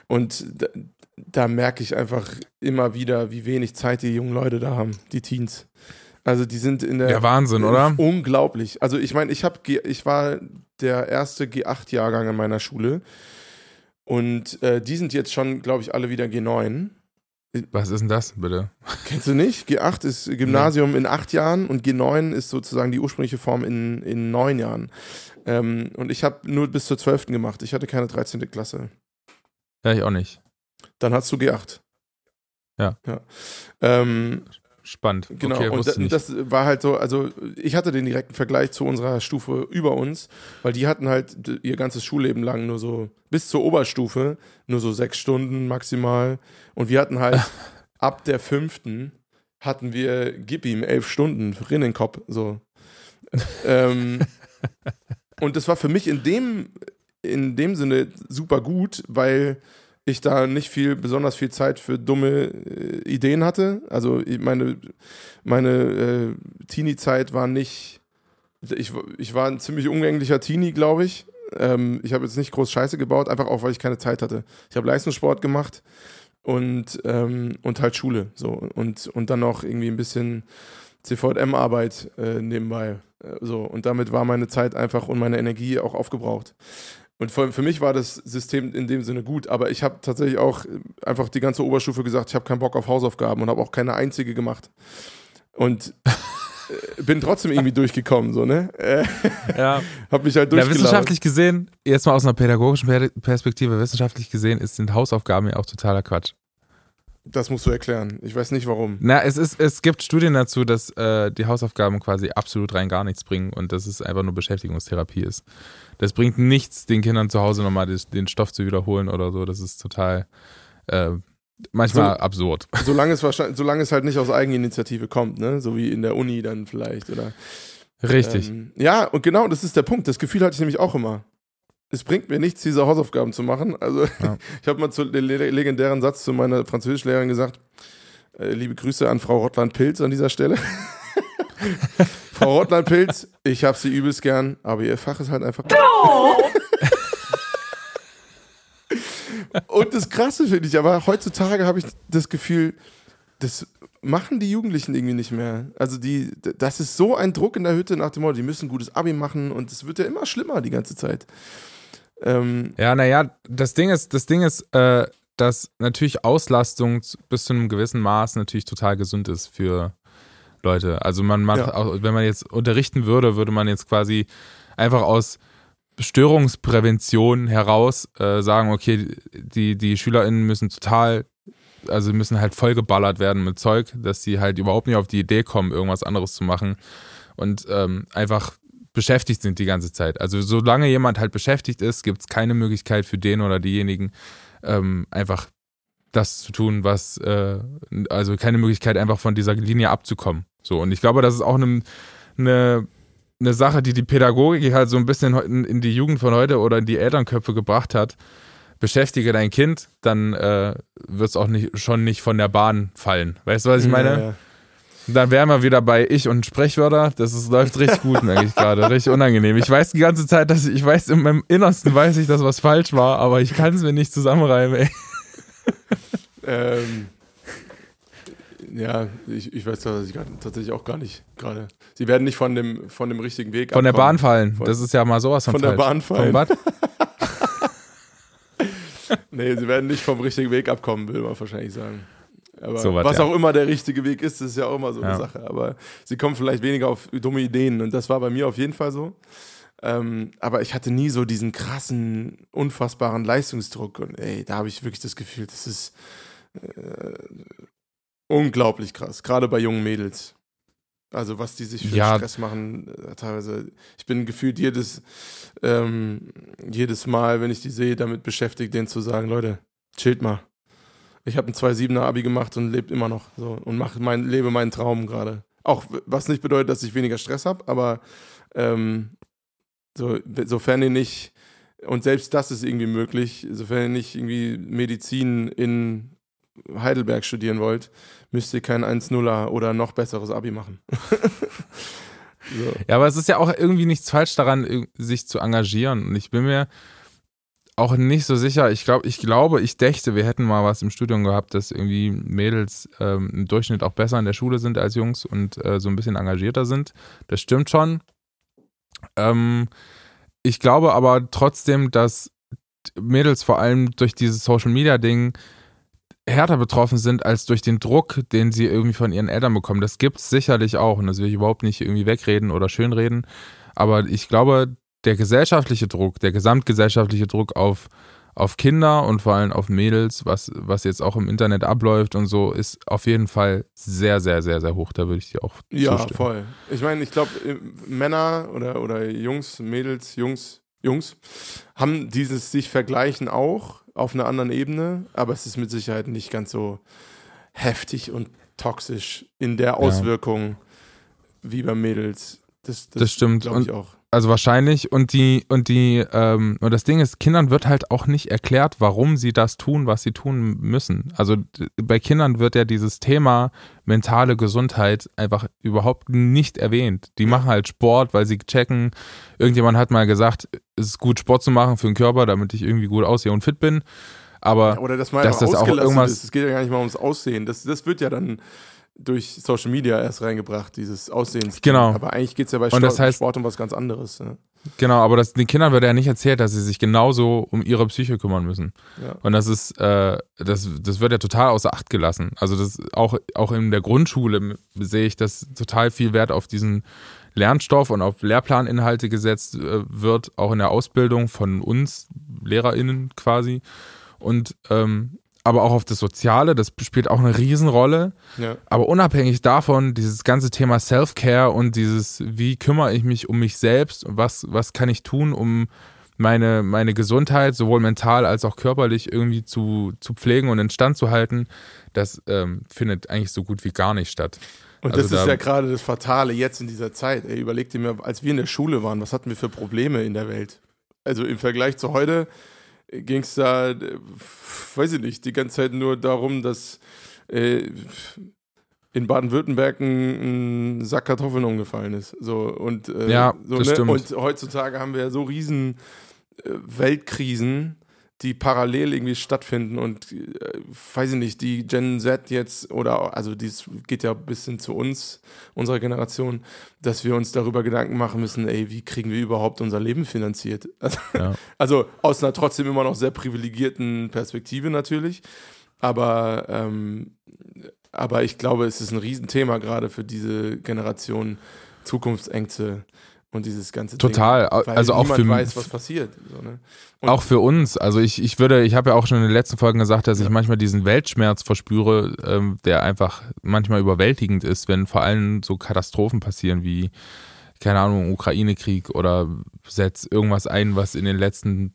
und da, da merke ich einfach immer wieder, wie wenig Zeit die jungen Leute da haben, die Teens. Also die sind in der Ja, Wahnsinn, oder? unglaublich. Also ich meine, ich habe ich war der erste G8 -Jahrgang in meiner Schule und äh, die sind jetzt schon, glaube ich, alle wieder G9. Was ist denn das, bitte? Kennst du nicht? G8 ist Gymnasium in acht Jahren und G9 ist sozusagen die ursprüngliche Form in, in neun Jahren. Ähm, und ich habe nur bis zur 12. gemacht. Ich hatte keine 13. Klasse. Ja, ich auch nicht. Dann hast du G8. Ja. ja. Ähm, Spannend. Genau, okay, und da, das war halt so, also ich hatte den direkten Vergleich zu unserer Stufe über uns, weil die hatten halt ihr ganzes Schulleben lang nur so, bis zur Oberstufe, nur so sechs Stunden maximal. Und wir hatten halt ab der fünften hatten wir, gib ihm elf Stunden in den Kopf, so. ähm, und das war für mich in dem, in dem Sinne super gut, weil ich da nicht viel, besonders viel Zeit für dumme äh, Ideen hatte. Also meine, meine äh, Teenie-Zeit war nicht, ich, ich war ein ziemlich umgänglicher Teenie, glaube ich. Ähm, ich habe jetzt nicht groß Scheiße gebaut, einfach auch, weil ich keine Zeit hatte. Ich habe Leistungssport gemacht und, ähm, und halt Schule. So. Und, und dann noch irgendwie ein bisschen CVM-Arbeit äh, nebenbei. Äh, so. Und damit war meine Zeit einfach und meine Energie auch aufgebraucht. Und für, für mich war das System in dem Sinne gut, aber ich habe tatsächlich auch äh, einfach die ganze Oberstufe gesagt, ich habe keinen Bock auf Hausaufgaben und habe auch keine einzige gemacht. Und äh, bin trotzdem irgendwie durchgekommen, so, ne? Äh, ja. hab mich halt ja, durchgelaufen. wissenschaftlich gesehen, jetzt mal aus einer pädagogischen Per- Perspektive, wissenschaftlich gesehen ist, sind Hausaufgaben ja auch totaler Quatsch. Das musst du erklären. Ich weiß nicht warum. Na, es, ist, es gibt Studien dazu, dass äh, die Hausaufgaben quasi absolut rein gar nichts bringen und dass es einfach nur Beschäftigungstherapie ist. Das bringt nichts, den Kindern zu Hause nochmal des- den Stoff zu wiederholen oder so. Das ist total äh, manchmal So- absurd. Solange es, wahrscheinlich, solange es halt nicht aus Eigeninitiative kommt, ne? So wie in der Uni dann vielleicht, oder? Richtig. Ähm, ja, und genau, das ist der Punkt. Das Gefühl hatte ich nämlich auch immer. Es bringt mir nichts, diese Hausaufgaben zu machen. Also, Ja. ich habe mal zu den le- legendären Satz zu meiner Französischlehrerin gesagt: äh, Liebe Grüße an Frau Rottland-Pilz an dieser Stelle. Frau Rottland-Pilz, ich habe sie übelst gern, aber ihr Fach ist halt einfach. Und das Krasse finde ich, aber heutzutage habe ich das Gefühl, das machen die Jugendlichen irgendwie nicht mehr. Also die, das ist so ein Druck in der Hütte nach dem Motto, die müssen ein gutes Abi machen und es wird ja immer schlimmer die ganze Zeit. Ähm, Ja, naja, das Ding ist, das Ding ist, äh, dass natürlich Auslastung bis zu einem gewissen Maß natürlich total gesund ist für Leute. Also man macht, Ja. auch, wenn man jetzt unterrichten würde, würde man jetzt quasi einfach aus Störungsprävention heraus äh, sagen, okay, die, die SchülerInnen müssen total, also müssen halt vollgeballert werden mit Zeug, dass sie halt überhaupt nicht auf die Idee kommen, irgendwas anderes zu machen und ähm, einfach beschäftigt sind die ganze Zeit. Also solange jemand halt beschäftigt ist, gibt es keine Möglichkeit für den oder diejenigen ähm, einfach das zu tun, was, äh, also keine Möglichkeit einfach von dieser Linie abzukommen. So, und ich glaube, das ist auch eine, eine, eine Sache, die die Pädagogik halt so ein bisschen in, in die Jugend von heute oder in die Elternköpfe gebracht hat. Beschäftige dein Kind, dann äh, wird es auch nicht, schon nicht von der Bahn fallen. Weißt du, was ich meine? ja, ja. Dann wären wir wieder bei Ich und Sprechwörter. Das ist, läuft richtig gut, merke ich gerade. Richtig unangenehm. Ich weiß die ganze Zeit, dass ich, ich weiß, in meinem Innersten weiß ich, dass was falsch war, aber ich kann es mir nicht zusammenreimen, ey. Ähm, ja, ich, ich weiß das tatsächlich auch gar nicht gerade. Sie werden nicht von dem, von dem richtigen Weg Von der abkommen. Bahn fallen. Von- Das ist ja mal sowas von, von der falsch. Bahn fallen. Von? Nee, sie werden nicht vom richtigen Weg abkommen, will man wahrscheinlich sagen. Aber So was, was ja. auch immer der richtige Weg ist, ist ja auch immer so eine Ja. Sache. Aber sie kommen vielleicht weniger auf dumme Ideen und das war bei mir auf jeden Fall so. Ähm, aber ich hatte nie so diesen krassen, unfassbaren Leistungsdruck und ey, da habe ich wirklich das Gefühl, das ist äh, unglaublich krass, gerade bei jungen Mädels. Also was die sich für Ja. Stress machen, äh, teilweise. Ich bin gefühlt jedes, ähm, jedes Mal, wenn ich die sehe, damit beschäftigt, denen zu sagen, Leute, chillt mal. Ich habe ein 2,7er Abi gemacht und lebt immer noch so und mach mein, lebe meinen Traum gerade. Auch was nicht bedeutet, dass ich weniger Stress habe, aber ähm, so, sofern ihr nicht, und selbst das ist irgendwie möglich, sofern ihr nicht irgendwie Medizin in Heidelberg studieren wollt, müsst ihr kein 1-0er oder noch besseres Abi machen. so. Ja, aber es ist ja auch irgendwie nichts falsch daran, sich zu engagieren. Und ich bin mir auch nicht so sicher. Ich glaube, ich glaube, ich dächte, wir hätten mal was im Studium gehabt, dass irgendwie Mädels ähm, im Durchschnitt auch besser in der Schule sind als Jungs und äh, so ein bisschen engagierter sind. Das stimmt schon. Ähm, ich glaube aber trotzdem, dass Mädels vor allem durch dieses Social Media Ding härter betroffen sind als durch den Druck, den sie irgendwie von ihren Eltern bekommen. Das gibt es sicherlich auch und das will ich überhaupt nicht irgendwie wegreden oder schönreden. Aber ich glaube, der gesellschaftliche Druck, der gesamtgesellschaftliche Druck auf, auf Kinder und vor allem auf Mädels, was, was jetzt auch im Internet abläuft und so, ist auf jeden Fall sehr, sehr, sehr, sehr hoch. Da würde ich dir auch Ja, zustimmen. voll. Ich meine, ich glaube, äh, Männer oder, oder Jungs, Mädels, Jungs, Jungs haben dieses sich vergleichen auch auf einer anderen Ebene, aber es ist mit Sicherheit nicht ganz so heftig und toxisch in der Auswirkung ja. wie bei Mädels. Das, das, das stimmt. Glaube ich auch. Also wahrscheinlich und die und die ähm, und das Ding ist, Kindern wird halt auch nicht erklärt, warum sie das tun, was sie tun müssen. Also bei Kindern wird ja dieses Thema mentale Gesundheit einfach überhaupt nicht erwähnt. Die machen halt Sport, weil sie checken. Irgendjemand hat mal gesagt, es ist gut Sport zu machen für den Körper, damit ich irgendwie gut aussehe und fit bin. Aber ja, oder dass, dass das auch irgendwas ist. Es geht ja gar nicht mal ums Aussehen. Das, das wird ja dann durch Social Media erst reingebracht, dieses Aussehens. Genau. Aber eigentlich geht es ja bei Sport, das heißt, Sport, um was ganz anderes. Ja. Genau, aber das, den Kindern wird ja nicht erzählt, dass sie sich genauso um ihre Psyche kümmern müssen. Ja. Und das ist, äh, das, das wird ja total außer Acht gelassen. Also das auch, auch in der Grundschule sehe ich, dass total viel Wert auf diesen Lernstoff und auf Lehrplaninhalte gesetzt äh, wird, auch in der Ausbildung von uns, LehrerInnen quasi. Und ähm, aber auch auf das Soziale, das spielt auch eine Riesenrolle. Ja. Aber unabhängig davon, dieses ganze Thema Self-Care und dieses, wie kümmere ich mich um mich selbst und was, was kann ich tun, um meine, meine Gesundheit, sowohl mental als auch körperlich, irgendwie zu, zu pflegen und in Stand zu halten, das ähm, findet eigentlich so gut wie gar nicht statt. Und also das ist da, ja gerade das Fatale jetzt in dieser Zeit. Ey, überleg dir mal, als wir in der Schule waren, was hatten wir für Probleme in der Welt? Also im Vergleich zu heute ging es da, weiß ich nicht, die ganze Zeit nur darum, dass äh, in Baden-Württemberg ein, ein, Sack Kartoffeln umgefallen ist. So, und, äh, ja, so, das ne? stimmt. Und heutzutage haben wir ja so riesen äh, Weltkrisen, die parallel irgendwie stattfinden und äh, weiß ich nicht, die Gen Z jetzt oder also dies geht ja ein bisschen zu uns, unserer Generation, dass wir uns darüber Gedanken machen müssen, ey, wie kriegen wir überhaupt unser Leben finanziert? Also, ja. also aus einer trotzdem immer noch sehr privilegierten Perspektive natürlich, aber ähm, aber ich glaube, es ist ein Riesenthema gerade für diese Generation Zukunftsängste und dieses ganze Total, Ding, also auch für weiß, was passiert. So, ne? Auch für uns. Also ich, ich würde, ich habe ja auch schon in den letzten Folgen gesagt, dass ja. ich manchmal diesen Weltschmerz verspüre, ähm, der einfach manchmal überwältigend ist, wenn vor allem so Katastrophen passieren wie, keine Ahnung, Ukraine-Krieg oder setzt irgendwas ein, was in den letzten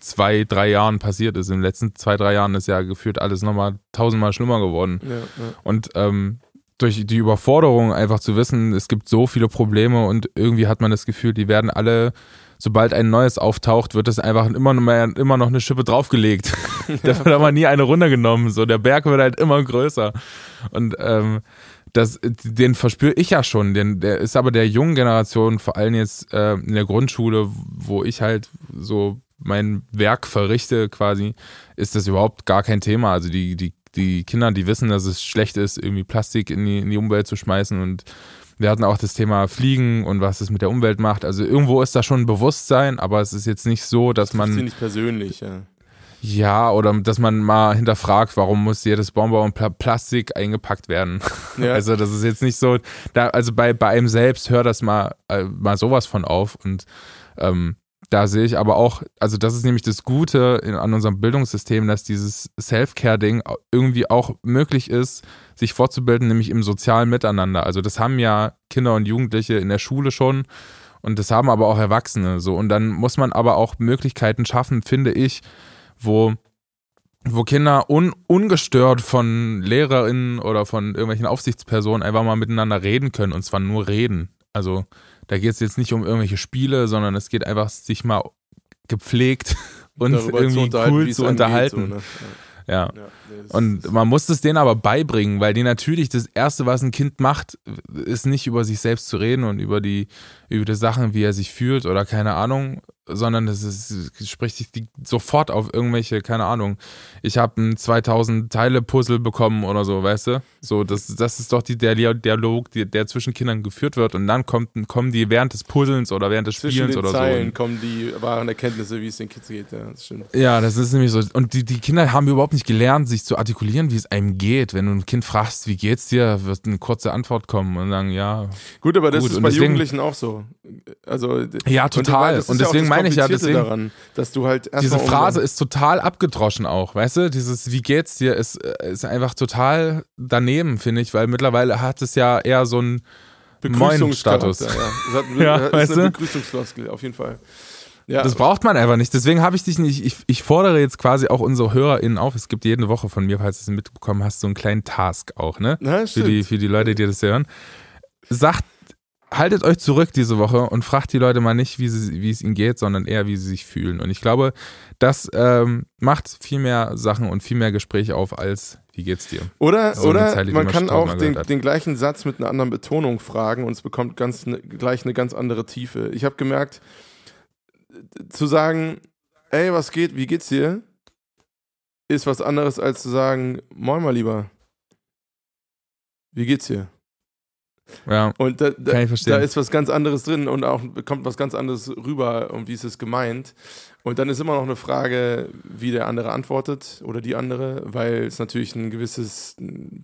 zwei, drei Jahren passiert ist. In den letzten zwei, drei Jahren ist ja gefühlt alles nochmal tausendmal schlimmer geworden. Ja, ja. Und ähm, durch die Überforderung einfach zu wissen, es gibt so viele Probleme und irgendwie hat man das Gefühl, die werden alle, sobald ein neues auftaucht, wird es einfach immer noch, mehr, immer noch eine Schippe draufgelegt. da wird aber nie eine runtergenommen. So, der Berg wird halt immer größer. Und ähm, das, den verspüre ich ja schon. Den, der ist aber der jungen Generation, vor allem jetzt äh, in der Grundschule, wo ich halt so mein Werk verrichte quasi, ist das überhaupt gar kein Thema. Also die, die die Kinder, die wissen, dass es schlecht ist, irgendwie Plastik in die, in die Umwelt zu schmeißen und wir hatten auch das Thema Fliegen und was es mit der Umwelt macht. Also irgendwo ist da schon ein Bewusstsein, aber es ist jetzt nicht so, dass man. Das ist nicht persönlich, ja. Ja, oder dass man mal hinterfragt, warum muss jedes Bonbon Pl Plastik eingepackt werden. Ja. Also das ist jetzt nicht so, da, also bei, bei einem selbst hört das mal, äh, mal sowas von auf und ähm, da sehe ich aber auch, also das ist nämlich das Gute in, an unserem Bildungssystem, dass dieses Self-Care-Ding irgendwie auch möglich ist, sich fortzubilden, nämlich im sozialen Miteinander. Also das haben ja Kinder und Jugendliche in der Schule schon und das haben aber auch Erwachsene so. Und dann muss man aber auch Möglichkeiten schaffen, finde ich, wo wo Kinder un, ungestört von LehrerInnen oder von irgendwelchen Aufsichtspersonen einfach mal miteinander reden können und zwar nur reden. Also da geht es jetzt nicht um irgendwelche Spiele, sondern es geht einfach, sich mal gepflegt und irgendwie zu cool zu unterhalten. So, ne? Ja. und man muss es denen aber beibringen, weil die natürlich das Erste, was ein Kind macht, ist nicht über sich selbst zu reden und über die, über die Sachen, wie er sich fühlt oder keine Ahnung, sondern es, ist, spricht sich sofort auf irgendwelche, keine Ahnung. Ich habe ein 2000 Teile Puzzle bekommen oder so, weißt du? So, das, das ist doch die, der Dialog, der, der zwischen Kindern geführt wird und dann kommt, kommen die während des Puzzlens oder während des Spielens oder Zeilen so. kommen die wahren Erkenntnisse, wie es den Kids geht. Ja, das stimmt. Ja, das ist nämlich so. Und die, die Kinder haben überhaupt nicht gelernt, sich zu artikulieren, wie es einem geht. Wenn du ein Kind fragst, wie geht's dir, wird eine kurze Antwort kommen und sagen, ja. Gut, aber das gut. ist bei deswegen, Jugendlichen auch so. Also, ja, total. Und, und deswegen ja meine ich ja, deswegen, daran, dass du halt diese Phrase ist total abgedroschen auch, weißt du? Dieses Wie geht's dir ist, ist einfach total daneben, finde ich, weil mittlerweile hat es ja eher so einen Begrüßungsstatus. Ja. Das ja, ist eine Begrüßungsfloskel, auf jeden Fall. Ja. Das braucht man einfach nicht. Deswegen habe ich dich nicht. Ich, ich, fordere jetzt quasi auch unsere HörerInnen auf. Es gibt jede Woche von mir, falls du es mitbekommen hast, so einen kleinen Task auch, ne? Na, für, die, für die Leute, die das hören. Sagt haltet euch zurück diese Woche und fragt die Leute mal nicht, wie, sie, wie es ihnen geht, sondern eher, wie sie sich fühlen. Und ich glaube, das ähm, macht viel mehr Sachen und viel mehr Gespräche auf, als wie geht's dir? Oder, so oder Zeile, man kann auch den, den, gleichen Satz mit einer anderen Betonung fragen und es bekommt ganz, ne, gleich eine ganz andere Tiefe. Ich habe gemerkt, zu sagen, ey, was geht, wie geht's dir, ist was anderes als zu sagen, moin mal lieber. Wie geht's dir? Ja, und da, da, da, ist was ganz anderes drin und auch kommt was ganz anderes rüber und wie ist es gemeint. Und dann ist immer noch eine Frage, wie der andere antwortet oder die andere, weil es natürlich ein gewisses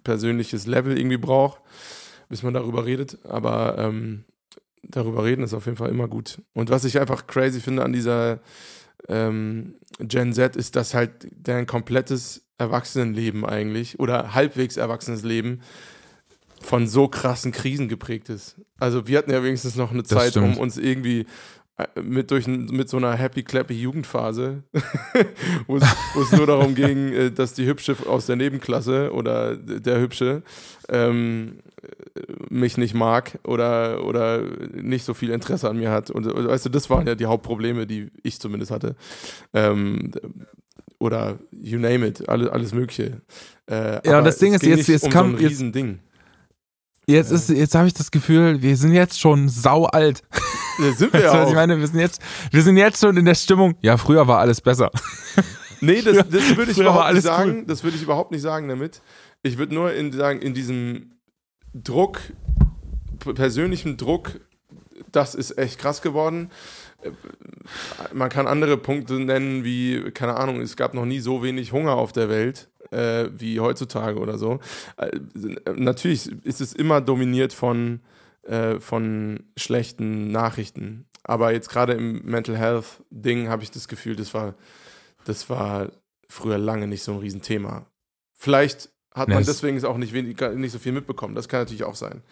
persönliches Level irgendwie braucht, bis man darüber redet. Aber ähm, darüber reden ist auf jeden Fall immer gut. Und was ich einfach crazy finde an dieser ähm, Gen Z ist, dass halt deren komplettes Erwachsenenleben eigentlich oder halbwegs erwachsenes Leben von so krassen Krisen geprägt ist. Also wir hatten ja wenigstens noch eine Zeit, um uns irgendwie äh, mit, durch, mit so einer happy clappy Jugendphase, wo es nur darum ging, äh, dass die Hübsche aus der Nebenklasse oder der Hübsche ähm, mich nicht mag oder, oder nicht so viel Interesse an mir hat. Und weißt du, das waren ja die Hauptprobleme, die ich zumindest hatte. Ähm, oder you name it, alles, alles Mögliche. Äh, ja, das Ding ist, jetzt, jetzt um kam. So ein Riesending. Jetzt ist, jetzt habe ich das Gefühl, wir sind jetzt schon sau alt. Ja, sind wir auch. ich meine, wir sind jetzt, wir sind jetzt schon in der Stimmung. Ja, früher war alles besser. Nee, das, das würde ich überhaupt nicht sagen. Cool. Das würde ich überhaupt nicht sagen damit. Ich würde nur in, sagen, in diesem Druck, persönlichen Druck, das ist echt krass geworden. Äh, man kann andere Punkte nennen, wie, keine Ahnung, es gab noch nie so wenig Hunger auf der Welt äh, wie heutzutage oder so. Äh, natürlich ist es immer dominiert von, äh, von schlechten Nachrichten. Aber jetzt gerade im Mental Health Ding habe ich das Gefühl, das war, das war früher lange nicht so ein Riesenthema. Vielleicht hat man deswegen auch nicht, wenig, nicht so viel mitbekommen. Das kann natürlich auch sein.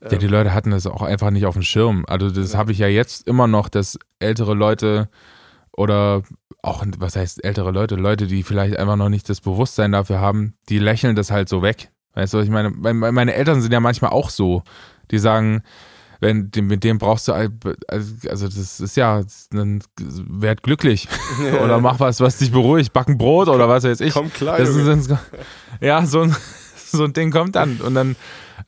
Ja, die Leute hatten das auch einfach nicht auf dem Schirm. Also das ja. habe ich ja jetzt immer noch, dass ältere Leute oder auch, was heißt ältere Leute, Leute, die vielleicht einfach noch nicht das Bewusstsein dafür haben, die lächeln das halt so weg. Weißt du, ich meine? Meine Eltern sind ja manchmal auch so. Die sagen, wenn mit dem brauchst du also das ist ja dann werd glücklich oder mach was was dich beruhigt backen Brot oder was weiß ich komm klar ist, ja so ein so ein Ding kommt dann und dann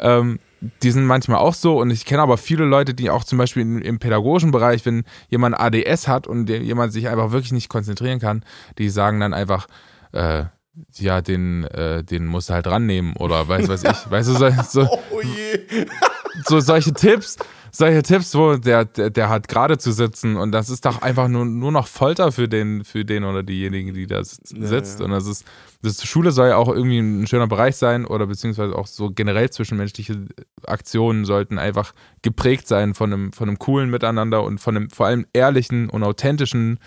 ähm, die sind manchmal auch so und ich kenne aber viele Leute, die auch zum Beispiel im, im pädagogischen Bereich, wenn jemand ADS hat und jemand sich einfach wirklich nicht konzentrieren kann, die sagen dann einfach, äh, ja, den, äh, den musst du halt rannehmen oder weiß was ich. Weißt du, so, so, oh so solche Tipps, solche Tipps, wo der, der, der hat gerade zu sitzen und das ist doch einfach nur, nur noch Folter für den, für den oder diejenigen, die da sitzt. Ja. Und das ist, das Schule soll ja auch irgendwie ein schöner Bereich sein oder beziehungsweise auch so generell zwischenmenschliche Aktionen sollten einfach geprägt sein von einem, von einem coolen Miteinander und von einem vor allem ehrlichen und authentischen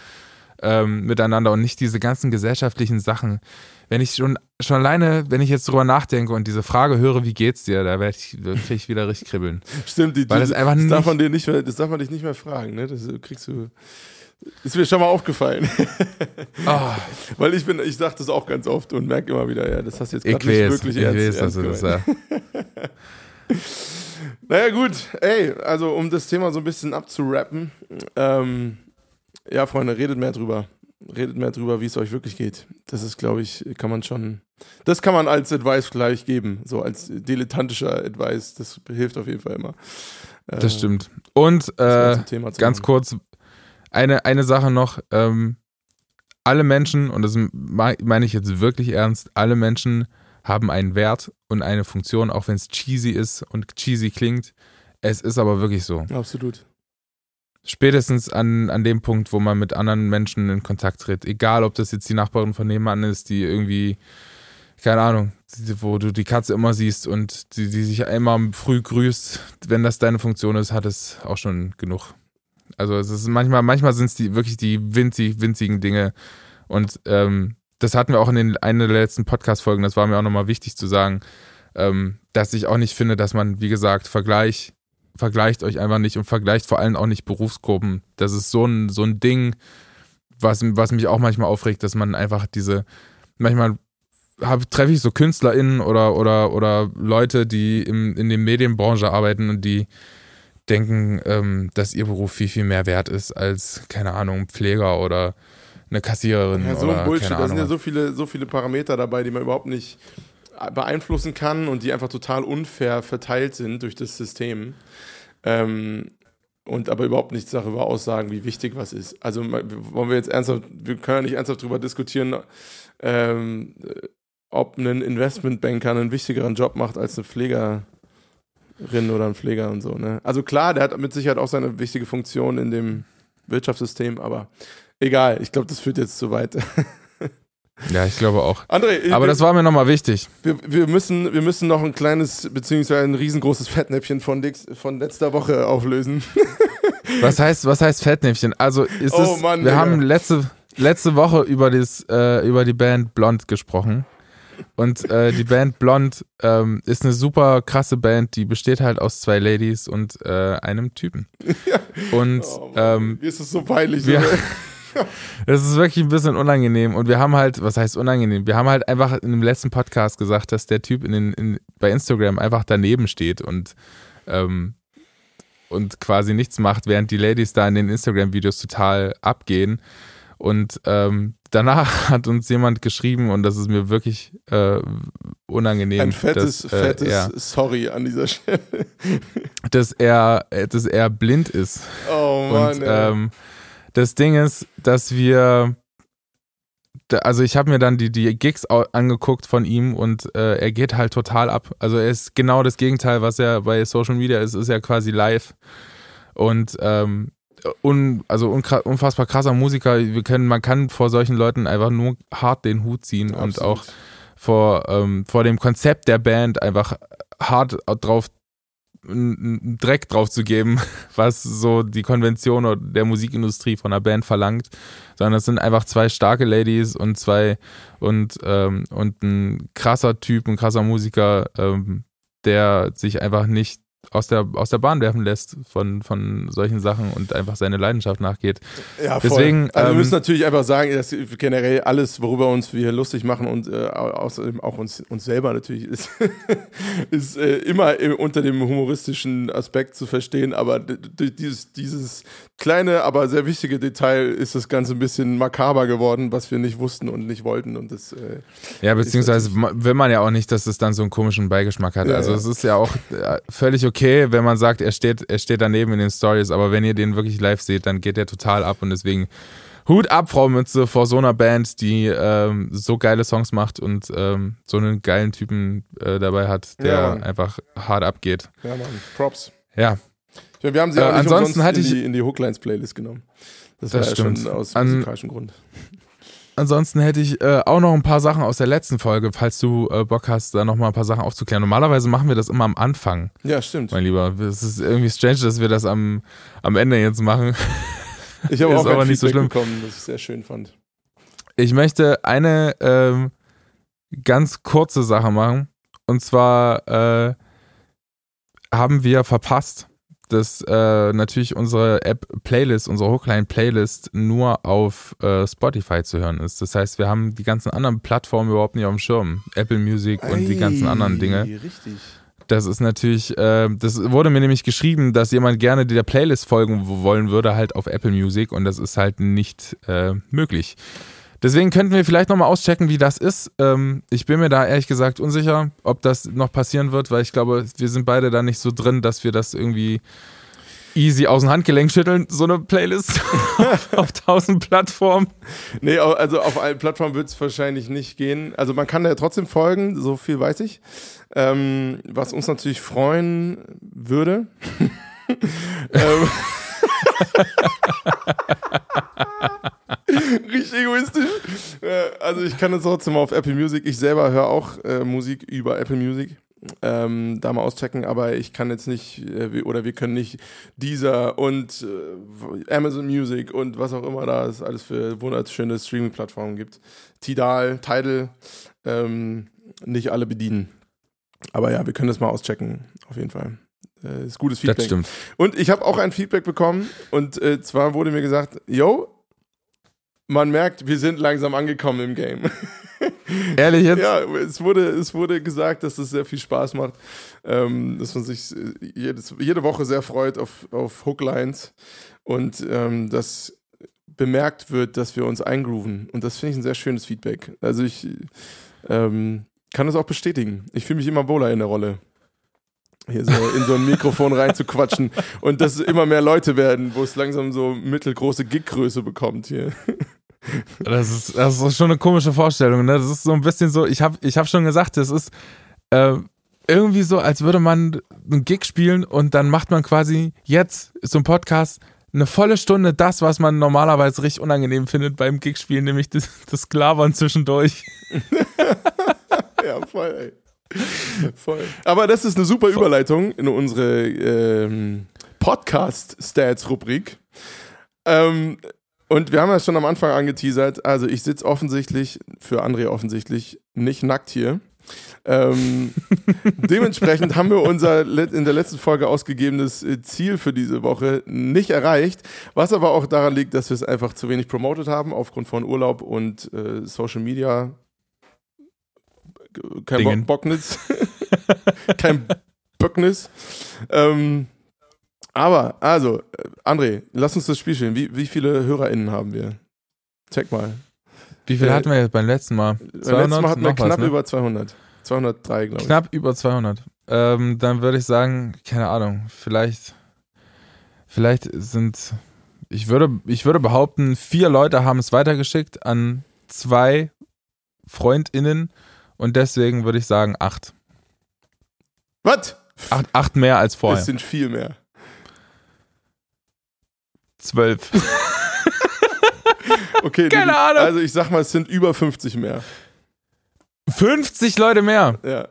ähm, Miteinander und nicht diese ganzen gesellschaftlichen Sachen wenn ich schon, schon alleine, wenn ich jetzt drüber nachdenke und diese Frage höre, wie geht's dir, da werde ich, krieg ich wieder richtig kribbeln. Stimmt, die, Weil das, einfach das darf man dir nicht mehr, das darf man dich nicht mehr fragen, ne? Das kriegst du. Ist mir schon mal aufgefallen. Oh. Weil ich bin, ich sage das auch ganz oft und merke immer wieder, ja, das hast du jetzt gerade nicht wirklich ich ernst, weiß, ernst dass du das Naja, gut, ey, also um das Thema so ein bisschen abzurappen, ähm, ja, Freunde, redet mehr drüber. Redet mehr drüber, wie es euch wirklich geht. Das ist, glaube ich, kann man schon, das kann man als Advice gleich geben, so als dilettantischer Advice. Das hilft auf jeden Fall immer. Das äh, stimmt. Und äh, ganz kurz, eine, eine Sache noch. Ähm, alle Menschen, und das meine ich jetzt wirklich ernst, alle Menschen haben einen Wert und eine Funktion, auch wenn es cheesy ist und cheesy klingt. Es ist aber wirklich so. Absolut. Spätestens an, an dem Punkt, wo man mit anderen Menschen in Kontakt tritt. Egal, ob das jetzt die Nachbarin von nebenan ist, die irgendwie, keine Ahnung, wo du die Katze immer siehst und die, die sich immer früh grüßt. Wenn das deine Funktion ist, hat es auch schon genug. Also es ist manchmal, manchmal sind es die wirklich die winzig, winzigen Dinge. Und ähm, das hatten wir auch in den einer der letzten Podcast-Folgen, das war mir auch nochmal wichtig zu sagen, ähm, dass ich auch nicht finde, dass man, wie gesagt, Vergleich, vergleicht euch einfach nicht und vergleicht vor allem auch nicht Berufsgruppen. Das ist so ein, so ein Ding, was, was mich auch manchmal aufregt, dass man einfach diese, manchmal hab, treffe ich so KünstlerInnen oder, oder, oder Leute, die im, in der Medienbranche arbeiten und die denken, ähm, dass ihr Beruf viel, viel mehr wert ist als, keine Ahnung, Pfleger oder eine Kassiererin. Ja, so oder, Bullshit. Da sind ja so viele, so viele Parameter dabei, die man überhaupt nicht beeinflussen kann und die einfach total unfair verteilt sind durch das System. Ähm, und aber überhaupt nichts darüber aussagen, wie wichtig was ist. Also wollen wir jetzt ernsthaft, wir können ja nicht ernsthaft darüber diskutieren, ähm, ob ein Investmentbanker einen wichtigeren Job macht als eine Pflegerin oder ein Pfleger und so. Ne? Also klar, der hat mit Sicherheit auch seine wichtige Funktion in dem Wirtschaftssystem, aber Egal, ich glaube, das führt jetzt zu weit. Ja, ich glaube auch. André, aber wir, das war mir nochmal wichtig. Wir, wir, müssen, wir müssen noch ein kleines, beziehungsweise ein riesengroßes Fettnäpfchen von, Dix, von letzter Woche auflösen. Was heißt, was heißt Fettnäpfchen? Also ist oh, es, Mann, wir Digga. haben letzte, letzte Woche über, das, äh, über die Band Blond gesprochen. Und äh, die Band Blond ähm, ist eine super krasse Band, die besteht halt aus zwei Ladies und äh, einem Typen. Ja. Und oh, ähm, mir ist es so peinlich. Wir, Das ist wirklich ein bisschen unangenehm. Und wir haben halt, was heißt unangenehm? Wir haben halt einfach in dem letzten Podcast gesagt, dass der Typ in den, in, bei Instagram einfach daneben steht und, ähm, und quasi nichts macht, während die Ladies da in den Instagram-Videos total abgehen. Und ähm, danach hat uns jemand geschrieben, und das ist mir wirklich äh, unangenehm. Ein fettes, dass, äh, fettes er, Sorry an dieser Stelle. dass er, dass er blind ist. Oh Mann. Und, ähm, das Ding ist, dass wir, also ich habe mir dann die, die Gigs angeguckt von ihm und äh, er geht halt total ab. Also er ist genau das Gegenteil, was er bei Social Media ist, ist ja quasi live. Und ähm, un, also unfassbar krasser Musiker. Wir können, man kann vor solchen Leuten einfach nur hart den Hut ziehen Absolut. und auch vor, ähm, vor dem Konzept der Band einfach hart drauf einen Dreck drauf zu geben, was so die Konvention der Musikindustrie von einer Band verlangt, sondern es sind einfach zwei starke Ladies und zwei und, ähm, und ein krasser Typ, ein krasser Musiker, ähm, der sich einfach nicht aus der, aus der Bahn werfen lässt von, von solchen Sachen und einfach seine Leidenschaft nachgeht. Ja, voll. Deswegen, also wir ähm, müssen natürlich einfach sagen, dass generell alles, worüber uns wir lustig machen und äh, außerdem auch uns, uns selber natürlich ist, ist äh, immer unter dem humoristischen Aspekt zu verstehen, aber durch dieses, dieses kleine, aber sehr wichtige Detail ist das Ganze ein bisschen makaber geworden, was wir nicht wussten und nicht wollten und das äh, Ja, beziehungsweise will man ja auch nicht, dass es dann so einen komischen Beigeschmack hat. Ja, also ja. es ist ja auch äh, völlig okay wenn man sagt, er steht, er steht daneben in den Stories, aber wenn ihr den wirklich live seht, dann geht er total ab und deswegen Hut ab, Frau Mütze, vor so einer Band, die ähm, so geile Songs macht und ähm, so einen geilen Typen äh, dabei hat, der ja, einfach hart abgeht. Ja, Mann, Props. Ja. Wir haben sie äh, nicht ansonsten in die, in die Hooklines-Playlist genommen. Das, das war stimmt. ja schon aus musikalischem Grund. Ansonsten hätte ich äh, auch noch ein paar Sachen aus der letzten Folge, falls du äh, Bock hast, da noch mal ein paar Sachen aufzuklären. Normalerweise machen wir das immer am Anfang. Ja, stimmt. Mein Lieber, es ist irgendwie strange, dass wir das am, am Ende jetzt machen. Ich habe auch aber nicht so schlimm bekommen, das ich sehr schön fand. Ich möchte eine ähm, ganz kurze Sache machen. Und zwar äh, haben wir verpasst, dass äh, natürlich unsere App Playlist, unsere Hookline Playlist nur auf äh, Spotify zu hören ist. Das heißt, wir haben die ganzen anderen Plattformen überhaupt nicht auf dem Schirm. Apple Music und Ey, die ganzen anderen Dinge. Richtig. Das ist natürlich, äh, das wurde mir nämlich geschrieben, dass jemand gerne der Playlist folgen wollen würde, halt auf Apple Music und das ist halt nicht äh, möglich. Deswegen könnten wir vielleicht nochmal auschecken, wie das ist. Ähm, ich bin mir da ehrlich gesagt unsicher, ob das noch passieren wird, weil ich glaube, wir sind beide da nicht so drin, dass wir das irgendwie easy aus dem Handgelenk schütteln, so eine Playlist auf tausend Plattformen. Nee, also auf allen Plattformen wird es wahrscheinlich nicht gehen. Also man kann ja trotzdem folgen, so viel weiß ich. Ähm, was uns natürlich freuen würde. ähm, Richtig egoistisch. Also ich kann es trotzdem mal auf Apple Music. Ich selber höre auch äh, Musik über Apple Music. Ähm, da mal auschecken, aber ich kann jetzt nicht, äh, oder wir können nicht dieser und äh, Amazon Music und was auch immer da es alles für wunderschöne Streaming-Plattformen gibt. Tidal, Tidal, ähm, nicht alle bedienen. Aber ja, wir können das mal auschecken, auf jeden Fall. Äh, ist gutes Feedback. Das stimmt. Und ich habe auch ein Feedback bekommen und äh, zwar wurde mir gesagt, yo, man merkt, wir sind langsam angekommen im Game. Ehrlich jetzt? Ja, es wurde, es wurde gesagt, dass es sehr viel Spaß macht, ähm, dass man sich äh, jedes, jede Woche sehr freut auf, auf Hooklines und ähm, dass bemerkt wird, dass wir uns eingrooven. Und das finde ich ein sehr schönes Feedback. Also ich ähm, kann das auch bestätigen. Ich fühle mich immer wohler in der Rolle hier so in so ein Mikrofon reinzuquatschen und dass immer mehr Leute werden, wo es langsam so mittelgroße Giggröße bekommt hier. Das ist, das ist schon eine komische Vorstellung. Ne? Das ist so ein bisschen so, ich habe ich hab schon gesagt, das ist äh, irgendwie so, als würde man einen Gig spielen und dann macht man quasi jetzt so ein Podcast eine volle Stunde das, was man normalerweise richtig unangenehm findet beim Gig-Spielen, nämlich das, das Klavern zwischendurch. ja, voll, ey. Voll. Aber das ist eine super Überleitung in unsere ähm, Podcast-Stats-Rubrik. Ähm, und wir haben ja schon am Anfang angeteasert, also ich sitze offensichtlich, für André offensichtlich, nicht nackt hier. Ähm, dementsprechend haben wir unser in der letzten Folge ausgegebenes äh, Ziel für diese Woche nicht erreicht, was aber auch daran liegt, dass wir es einfach zu wenig promotet haben, aufgrund von Urlaub und äh, Social Media. Kein Bo Bocknitz. Kein Böcknis. Ähm, aber, also, äh, André, lass uns das Spiel spielen. Wie, wie viele HörerInnen haben wir? Check mal. Wie viel äh, hatten wir jetzt beim letzten Mal? 200? Beim letzten Mal hatten wir knapp was, ne? über 200. 203, glaube ich. Knapp über 200. Ähm, dann würde ich sagen, keine Ahnung, vielleicht, vielleicht sind, ich würde, ich würde behaupten, vier Leute haben es weitergeschickt an zwei FreundInnen und deswegen würde ich sagen acht. Was? Acht, acht mehr als vorher. Es sind viel mehr. Zwölf. okay, Keine die, Ahnung. Also ich sag mal, es sind über 50 mehr. 50 Leute mehr? Ja.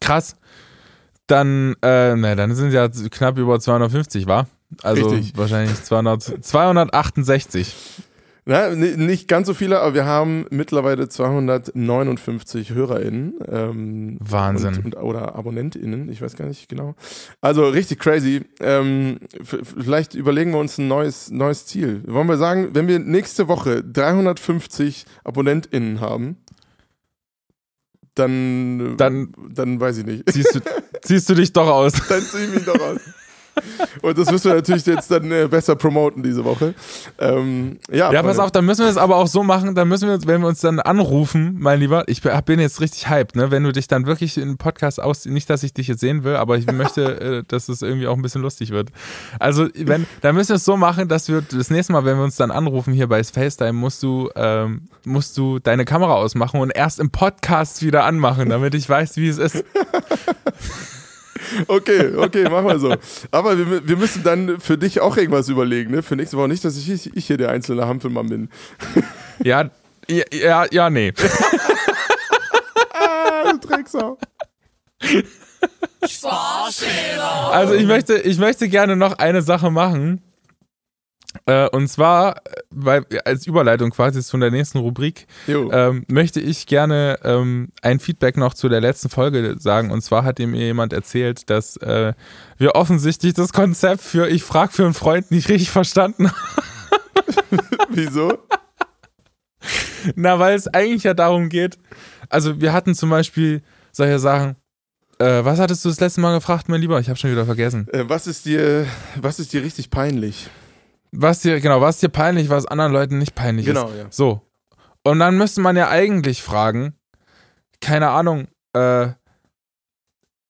Krass. Dann, äh, na, dann sind es ja knapp über 250, war? Also Richtig. wahrscheinlich 200, 268. Na, nicht ganz so viele, aber wir haben mittlerweile 259 HörerInnen. Ähm, Wahnsinn. Und, und, oder AbonnentInnen, ich weiß gar nicht genau. Also richtig crazy. Ähm, vielleicht überlegen wir uns ein neues, neues Ziel. Wollen wir sagen, wenn wir nächste Woche 350 AbonnentInnen haben, dann, dann, dann weiß ich nicht. Ziehst du, ziehst du dich doch aus. dann zieh ich mich doch aus. Und das müssen wir natürlich jetzt dann äh, besser promoten diese Woche. Ähm, ja, ja pass auf, dann müssen wir es aber auch so machen, dann müssen wir, wenn wir uns dann anrufen, mein Lieber, ich bin jetzt richtig hyped, ne? wenn du dich dann wirklich in Podcast aus, nicht, dass ich dich jetzt sehen will, aber ich möchte, äh, dass es irgendwie auch ein bisschen lustig wird. Also, wenn, dann müssen wir es so machen, dass wir das nächste Mal, wenn wir uns dann anrufen hier bei FaceTime, musst du, ähm, musst du deine Kamera ausmachen und erst im Podcast wieder anmachen, damit ich weiß, wie es ist. Okay, okay, machen wir so. Aber wir, wir müssen dann für dich auch irgendwas überlegen, ne? Für nächste Woche nicht, dass ich, ich hier der einzelne Hampelmann bin. Ja, ja, ja, nee. ah, du Drecksau. Also ich möchte, ich möchte gerne noch eine Sache machen. Äh, und zwar, weil, als Überleitung quasi zu der nächsten Rubrik, ähm, möchte ich gerne ähm, ein Feedback noch zu der letzten Folge sagen. Und zwar hat mir jemand erzählt, dass äh, wir offensichtlich das Konzept für Ich frag für einen Freund nicht richtig verstanden haben. Wieso? Na, weil es eigentlich ja darum geht, also wir hatten zum Beispiel solche Sachen, Äh, was hattest du das letzte Mal gefragt, mein Lieber? Ich habe schon wieder vergessen. Äh, was ist dir, was ist dir richtig peinlich? Was dir, genau, was dir peinlich, was anderen Leuten nicht peinlich Genau, ist. ja. So. Und dann müsste man ja eigentlich fragen, keine Ahnung, äh,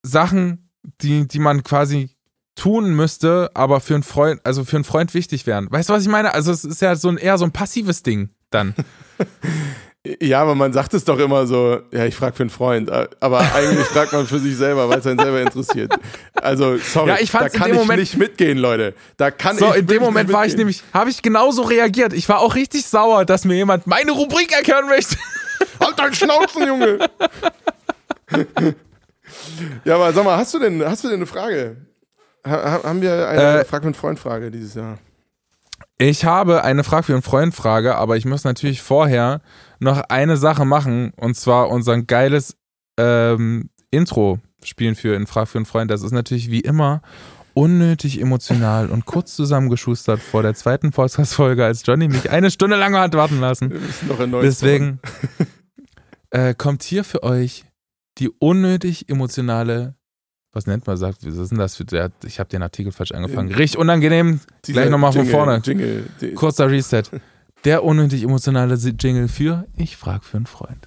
Sachen, die, die man quasi tun müsste, aber für einen Freund, also für einen Freund wichtig wären. Weißt du, was ich meine? Also es ist ja so ein eher so ein passives Ding dann. Ja, aber man sagt es doch immer so, ja, ich frage für einen Freund, aber eigentlich fragt man für sich selber, weil es einen selber interessiert. Also, sorry, Ja, ich da kann ich Moment- nicht mitgehen, Leute. Da kann So, ich in dem Moment war ich nämlich, habe ich genauso reagiert. Ich war auch richtig sauer, dass mir jemand meine Rubrik erklären möchte. Halt deinen Schnauzen, Junge! ja, aber sag mal, hast du denn, hast du denn eine Frage? Ha, ha- haben wir eine Äh, Frag mit Freund-Frage dieses Jahr? Ich habe eine Frage für einen Freund Frage, aber ich muss natürlich vorher noch eine Sache machen und zwar unser geiles ähm, Intro spielen für in Frage für einen Freund. Das ist natürlich wie immer unnötig emotional und kurz zusammengeschustert vor der zweiten Podcast-Folge, als Johnny mich eine Stunde lang hat warten lassen. Wir müssen noch ein neues Deswegen äh, kommt hier für euch die unnötig emotionale, was nennt man, sagt, was ist denn das für, der, ich habe den Artikel falsch angefangen. Richtig unangenehm, Dieser gleich nochmal von vorne. Jingle. Kurzer Reset. Der unnötig emotionale Jingle für Ich frag für einen Freund.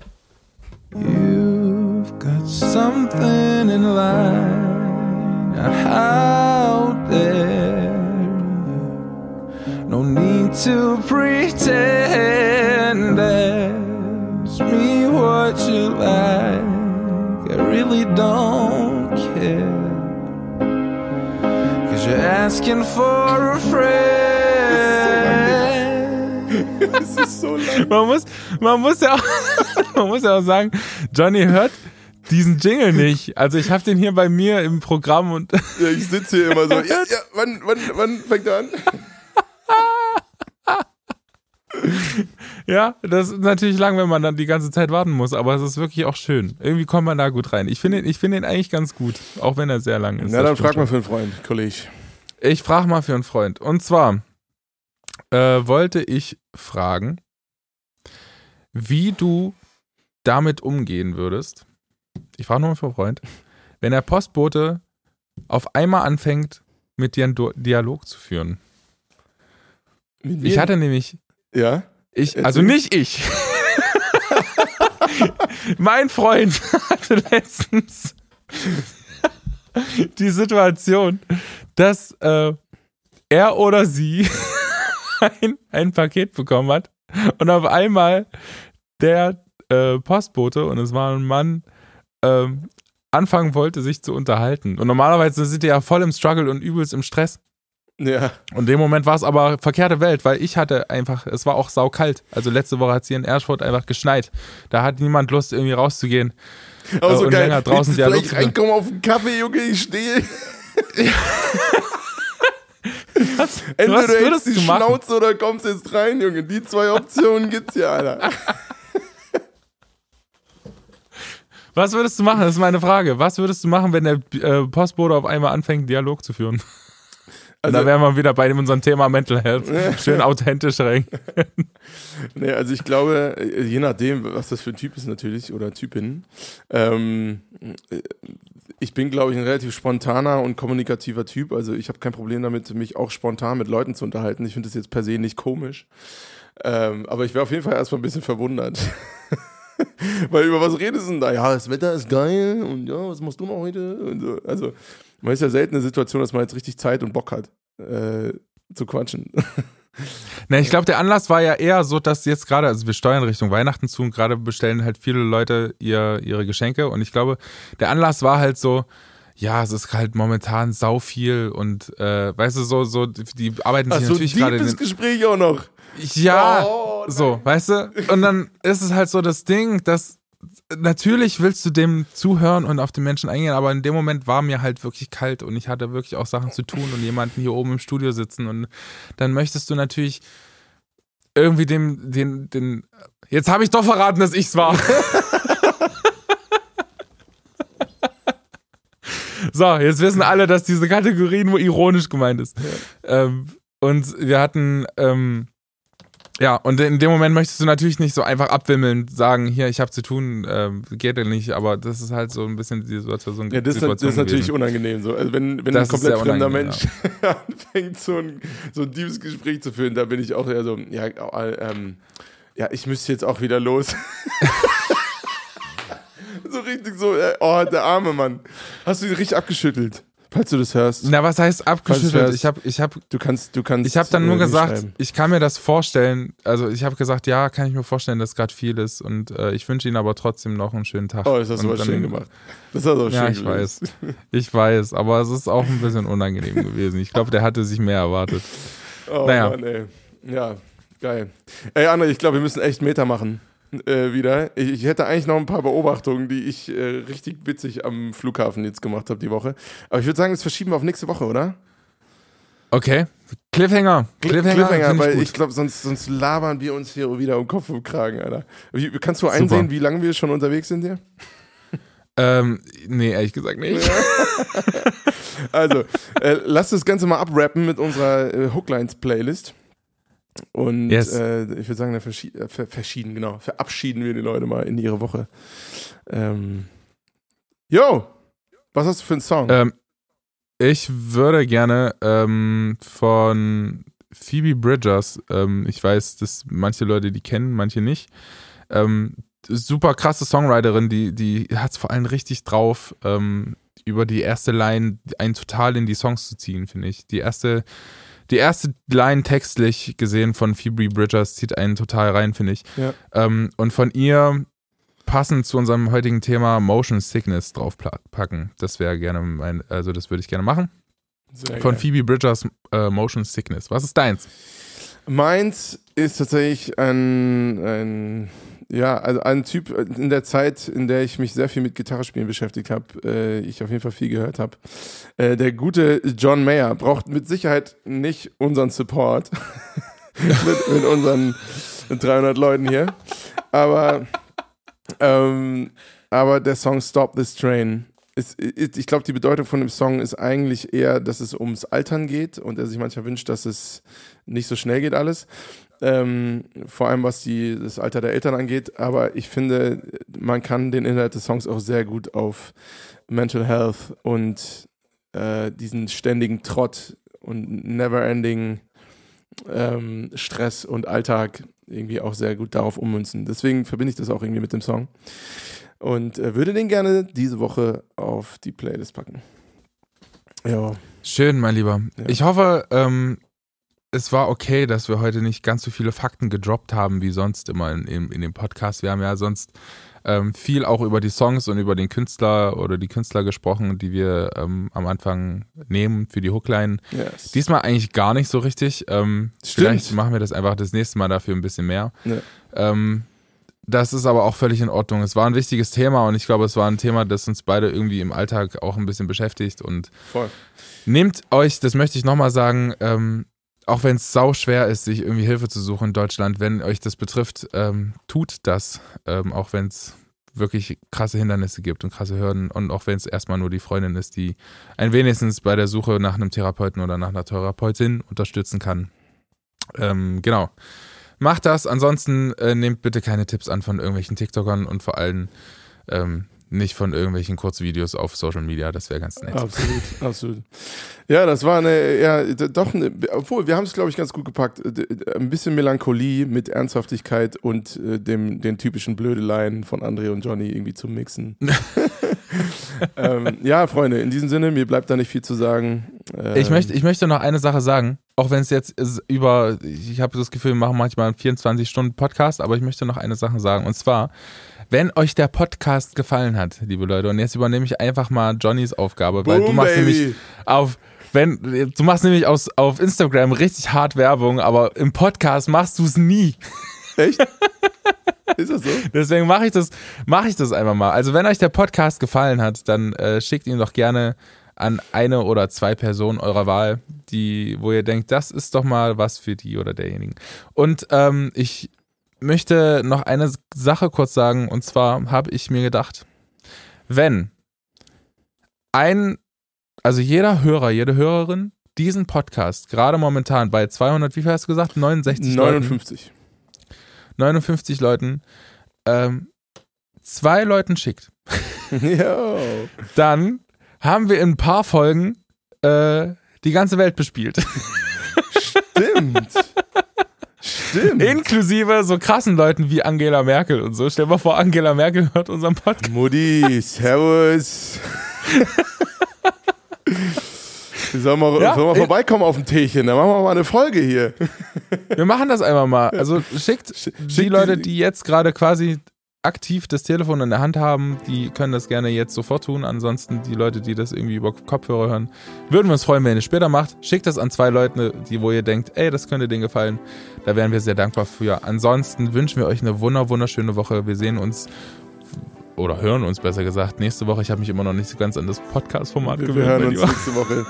You've got something in line out there. No need to pretend. Ask me what you like. I really don't care. Cause you're asking for a friend. Das ist so lang. Man muss, man muss ja auch, man muss ja auch sagen, Johnny hört diesen Jingle nicht. Also ich habe den hier bei mir im Programm und Ja, ich sitze hier immer so. Ja, ja, wann, wann, wann fängt er an? ja, das ist natürlich lang, wenn man dann die ganze Zeit warten muss, aber es ist wirklich auch schön. Irgendwie kommt man da gut rein. Ich finde ihn, ich finde ihn eigentlich ganz gut, auch wenn er sehr lang ist. Na, dann frag mal für einen Freund, Kollege. Ich frage mal für einen Freund. Und zwar äh, wollte ich fragen, wie du damit umgehen würdest. Ich frage nochmal für einen Freund. Wenn der Postbote auf einmal anfängt, mit dir einen Du- Dialog zu führen. Ich hatte nämlich, Ja? ich, also nicht ich. mein Freund hatte letztens die Situation, dass äh, er oder sie ein, ein Paket bekommen hat und auf einmal der äh, Postbote, und es war ein Mann, ähm, anfangen wollte, sich zu unterhalten. Und normalerweise sind die ja voll im Struggle und übelst im Stress. Ja. Und in dem Moment war es aber verkehrte Welt, weil ich hatte einfach, es war auch saukalt. Also letzte Woche hat es hier in Erfurt einfach geschneit. Da hat niemand Lust, irgendwie rauszugehen. Aber so und geil. länger draußen Dialog vielleicht reinkommen auf einen Kaffee, Junge, ich stehe. Was, Entweder du hältst würdest die machen? Schnauze oder kommst jetzt rein, Junge. Die zwei Optionen gibt's ja, Alter. Was würdest du machen? Das ist meine Frage. Was würdest du machen, wenn der äh, Postbote auf einmal anfängt, Dialog zu führen? Also- da wären wir wieder bei unserem Thema Mental Health. Schön authentisch rein. Nee, also ich glaube, äh, je nachdem, was das für ein Typ ist natürlich oder Typin, ähm, äh, ich bin, glaube ich, ein relativ spontaner und kommunikativer Typ. Also ich habe kein Problem damit, mich auch spontan mit Leuten zu unterhalten. Ich finde das jetzt per se nicht komisch. Ähm, aber ich wäre auf jeden Fall erstmal ein bisschen verwundert. Weil über was redest du denn da? Ja, das Wetter ist geil und ja, was machst du noch heute? Und so. Also man ist ja selten in der Situation, dass man jetzt richtig Zeit und Bock hat, äh, zu quatschen. Na, ich glaube, der Anlass war ja eher so, dass jetzt gerade, also wir steuern Richtung Weihnachten zu und gerade bestellen halt viele Leute ihr, ihre Geschenke und ich glaube, der Anlass war halt so, ja, es ist halt momentan sau viel und äh, weißt du, so, so, die arbeiten sich Ach so, natürlich gerade den, Gespräch auch noch. Ja, Oh, so, weißt du? Und dann ist es halt so das Ding, dass natürlich willst du dem zuhören und auf den Menschen eingehen, aber in dem Moment war mir halt wirklich kalt und ich hatte wirklich auch Sachen zu tun und jemanden hier oben im Studio sitzen und dann möchtest du natürlich irgendwie dem, den, den, jetzt habe ich doch verraten, dass ich's war. so, jetzt wissen alle, dass diese Kategorie nur ironisch gemeint ist. Ähm, und wir hatten, ähm, Ja, und in dem Moment möchtest du natürlich nicht so einfach abwimmeln, sagen, hier, ich habe zu tun, äh, geht ja nicht, aber das ist halt so ein bisschen die Situation. Ja, das, Situation das ist natürlich unangenehm so. Also wenn, wenn Das ein komplett ist fremder Mensch anfängt, so ein, so ein tiefes Gespräch zu führen, da bin ich auch eher so, ja, äh, ähm, ja, ich müsste jetzt auch wieder los. so richtig so, äh, oh, der arme Mann. Hast du ihn richtig abgeschüttelt, falls du das hörst? Na, was heißt abgeschüttelt? Ich habe ich hab, Du kannst, du kannst. ich hab dann nur äh, mir gesagt, ich kann mir das vorstellen. Also ich habe gesagt, ja, kann ich mir vorstellen, dass gerade viel ist und äh, ich wünsche Ihnen aber trotzdem noch einen schönen Tag. Oh, das hast du aber schön gemacht. Das hast du auch Ja, schön ich gelöst. weiß. Ich weiß, aber es ist auch ein bisschen unangenehm gewesen. Ich glaube, der hatte sich mehr erwartet. Oh Naja. Mann, ey. Ja, geil. Ey, Anne, ich glaube, wir müssen echt Meter machen. Äh, wieder. Ich, ich hätte eigentlich noch ein paar Beobachtungen, die ich äh, richtig witzig am Flughafen jetzt gemacht habe die Woche. Aber ich würde sagen, das verschieben wir auf nächste Woche, oder? Okay, Cliffhanger. Cliffhanger, find weil gut. ich glaube, sonst, sonst labern wir uns hier wieder um Kopf und Kragen, Alter. Wie, kannst du einsehen, wie lange wir schon unterwegs sind hier? Ähm, nee, ehrlich gesagt nicht. Also, äh, lass das Ganze mal abrappen mit unserer äh, Hooklines-Playlist. Und Yes. äh, ich würde sagen, da verschi äh, ver verschieden, genau. Verabschieden wir die Leute mal in ihre Woche. Ähm, yo, was hast du für einen Song? Ähm, ich würde gerne ähm, von Phoebe Bridgers, ähm, ich weiß, dass manche Leute die kennen, manche nicht. Ähm, super krasse Songwriterin, die, die hat es vor allem richtig drauf, ähm, über die erste Line einen total in die Songs zu ziehen, finde ich. Die erste, die erste Line textlich gesehen von Phoebe Bridgers zieht einen total rein, finde ich. Ja. Ähm, und von ihr passend zu unserem heutigen Thema Motion Sickness draufpacken. Das wäre gerne mein, also das würde ich gerne machen. Sehr Von geil. Phoebe Bridgers äh, Motion Sickness. Was ist deins? Meins ist tatsächlich ein, ein, ja, also ein Typ in der Zeit, in der ich mich sehr viel mit Gitarrespielen beschäftigt habe, äh, ich auf jeden Fall viel gehört habe. Äh, der gute John Mayer braucht mit Sicherheit nicht unseren Support mit, mit unseren 300 Leuten hier, aber, ähm, aber der Song Stop This Train ist, ist, ich glaube, die Bedeutung von dem Song ist eigentlich eher, dass es ums Altern geht und er sich manchmal wünscht, dass es nicht so schnell geht alles. Ähm, vor allem was die, das Alter der Eltern angeht. Aber ich finde, man kann den Inhalt des Songs auch sehr gut auf Mental Health und äh, diesen ständigen Trott und never-ending ähm, Stress und Alltag irgendwie auch sehr gut darauf ummünzen. Deswegen verbinde ich das auch irgendwie mit dem Song. Und äh, würde den gerne diese Woche auf die Playlist packen. Ja. Schön, mein Lieber. Ja. Ich hoffe, ähm, es war okay, dass wir heute nicht ganz so viele Fakten gedroppt haben wie sonst immer in, in, in dem Podcast. Wir haben ja sonst ähm, viel auch über die Songs und über den Künstler oder die Künstler gesprochen, die wir ähm, am Anfang nehmen für die Hookline. Yes. Diesmal eigentlich gar nicht so richtig. Ähm, Stimmt. vielleicht machen wir das einfach das nächste Mal dafür ein bisschen mehr. Ja. Ähm, das ist aber auch völlig in Ordnung. Es war ein wichtiges Thema und ich glaube, es war ein Thema, das uns beide irgendwie im Alltag auch ein bisschen beschäftigt. Und Voll. nehmt euch, das möchte ich nochmal sagen, ähm, auch wenn es sau schwer ist, sich irgendwie Hilfe zu suchen in Deutschland, wenn euch das betrifft, ähm, tut das, ähm, auch wenn es wirklich krasse Hindernisse gibt und krasse Hürden und auch wenn es erstmal nur die Freundin ist, die ein wenigstens bei der Suche nach einem Therapeuten oder nach einer Therapeutin unterstützen kann. Ähm, genau. Macht das. Ansonsten äh, nehmt bitte keine Tipps an von irgendwelchen TikTokern und vor allem ähm, nicht von irgendwelchen Kurzvideos auf Social Media. Das wäre ganz nett. Absolut, absolut. Ja, das war eine, ja, doch eine, obwohl, wir haben es, glaube ich, ganz gut gepackt. Ein bisschen Melancholie mit Ernsthaftigkeit und äh, dem, den typischen Blödeleien von André und Johnny irgendwie zu mixen. ähm, ja, Freunde, in diesem Sinne, mir bleibt da nicht viel zu sagen. Ähm, Ich möchte, ich möchte noch eine Sache sagen, auch wenn es jetzt über, ich habe das Gefühl, wir machen manchmal einen 24-Stunden-Podcast, aber ich möchte noch eine Sache sagen. Und zwar, wenn euch der Podcast gefallen hat, liebe Leute, und jetzt übernehme ich einfach mal Johnnys Aufgabe, weil Boom, du machst Baby. nämlich auf, wenn, du machst nämlich aus, auf Instagram richtig hart Werbung, aber im Podcast machst du es nie. Echt? Ist das so? Deswegen mache ich das, mache ich das einfach mal. Also wenn euch der Podcast gefallen hat, dann äh, schickt ihn doch gerne an eine oder zwei Personen eurer Wahl, die, wo ihr denkt, das ist doch mal was für die oder derjenigen. Und ähm, ich möchte noch eine Sache kurz sagen, und zwar habe ich mir gedacht, wenn ein, also jeder Hörer, jede Hörerin diesen Podcast gerade momentan bei 200, wie viel hast du gesagt? 69 Leuten 59. 59 Leuten ähm, zwei Leuten schickt, dann haben wir in ein paar Folgen äh, die ganze Welt bespielt. Stimmt. Stimmt. Inklusive so krassen Leuten wie Angela Merkel und so. Stell dir mal vor, Angela Merkel hört unseren Podcast. Mutti, Servus. Sollen wir, Ja, sollen wir vorbeikommen auf dem Teechen? Dann machen wir mal eine Folge hier. Wir machen das einmal mal. Also schickt Sch- die schickt Leute, die jetzt gerade quasi aktiv das Telefon in der Hand haben, die können das gerne jetzt sofort tun. Ansonsten die Leute, die das irgendwie über Kopfhörer hören, würden wir uns freuen, wenn ihr es später macht. Schickt das an zwei Leute, die, wo ihr denkt, ey, das könnte denen gefallen. Da wären wir sehr dankbar für. Ansonsten wünschen wir euch eine wunder, wunderschöne Woche. Wir sehen uns oder hören uns besser gesagt nächste Woche. Ich habe mich immer noch nicht so ganz an das Podcast-Format gewöhnt. wir hören uns nächste Woche.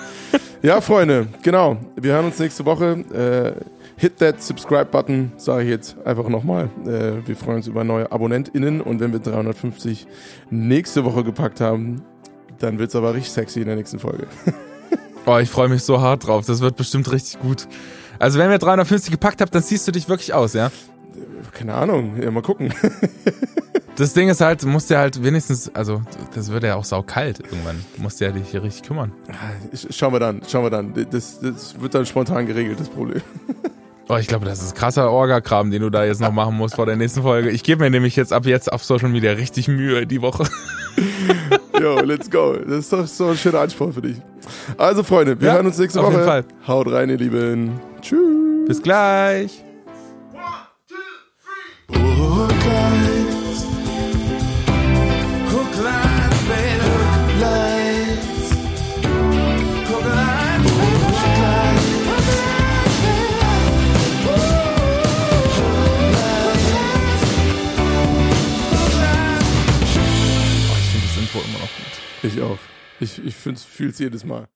Ja, Freunde, genau. Wir hören uns nächste Woche. Äh, hit that Subscribe-Button, sage ich jetzt einfach nochmal. Äh, wir freuen uns über neue AbonnentInnen und wenn wir 350 nächste Woche gepackt haben, dann wird es aber richtig sexy in der nächsten Folge. Oh, ich freue mich so hart drauf. Das wird bestimmt richtig gut. Also wenn wir 350 gepackt habt, dann ziehst du dich wirklich aus, ja? Keine Ahnung, ja, mal gucken. Das Ding ist halt, du musst dir halt wenigstens, also das wird ja auch saukalt irgendwann. Du musst ja dich hier richtig kümmern. Sch- Schauen wir dann, schauen wir dann. Das, das wird dann spontan geregelt, das Problem. Oh, ich glaube, das ist krasser Orga-Kram, den du da jetzt noch machen musst vor der nächsten Folge. Ich gebe mir nämlich jetzt ab jetzt auf Social Media richtig Mühe die Woche. Yo, let's go. Das ist doch so ein schöner Anspruch für dich. Also, Freunde, wir Ja, hören uns nächste auf Woche. jeden Fall. Haut rein, ihr Lieben. Tschüss. Bis gleich. Oh, ich finde das Intro Ich auch. Ich, ich fühle es jedes Mal.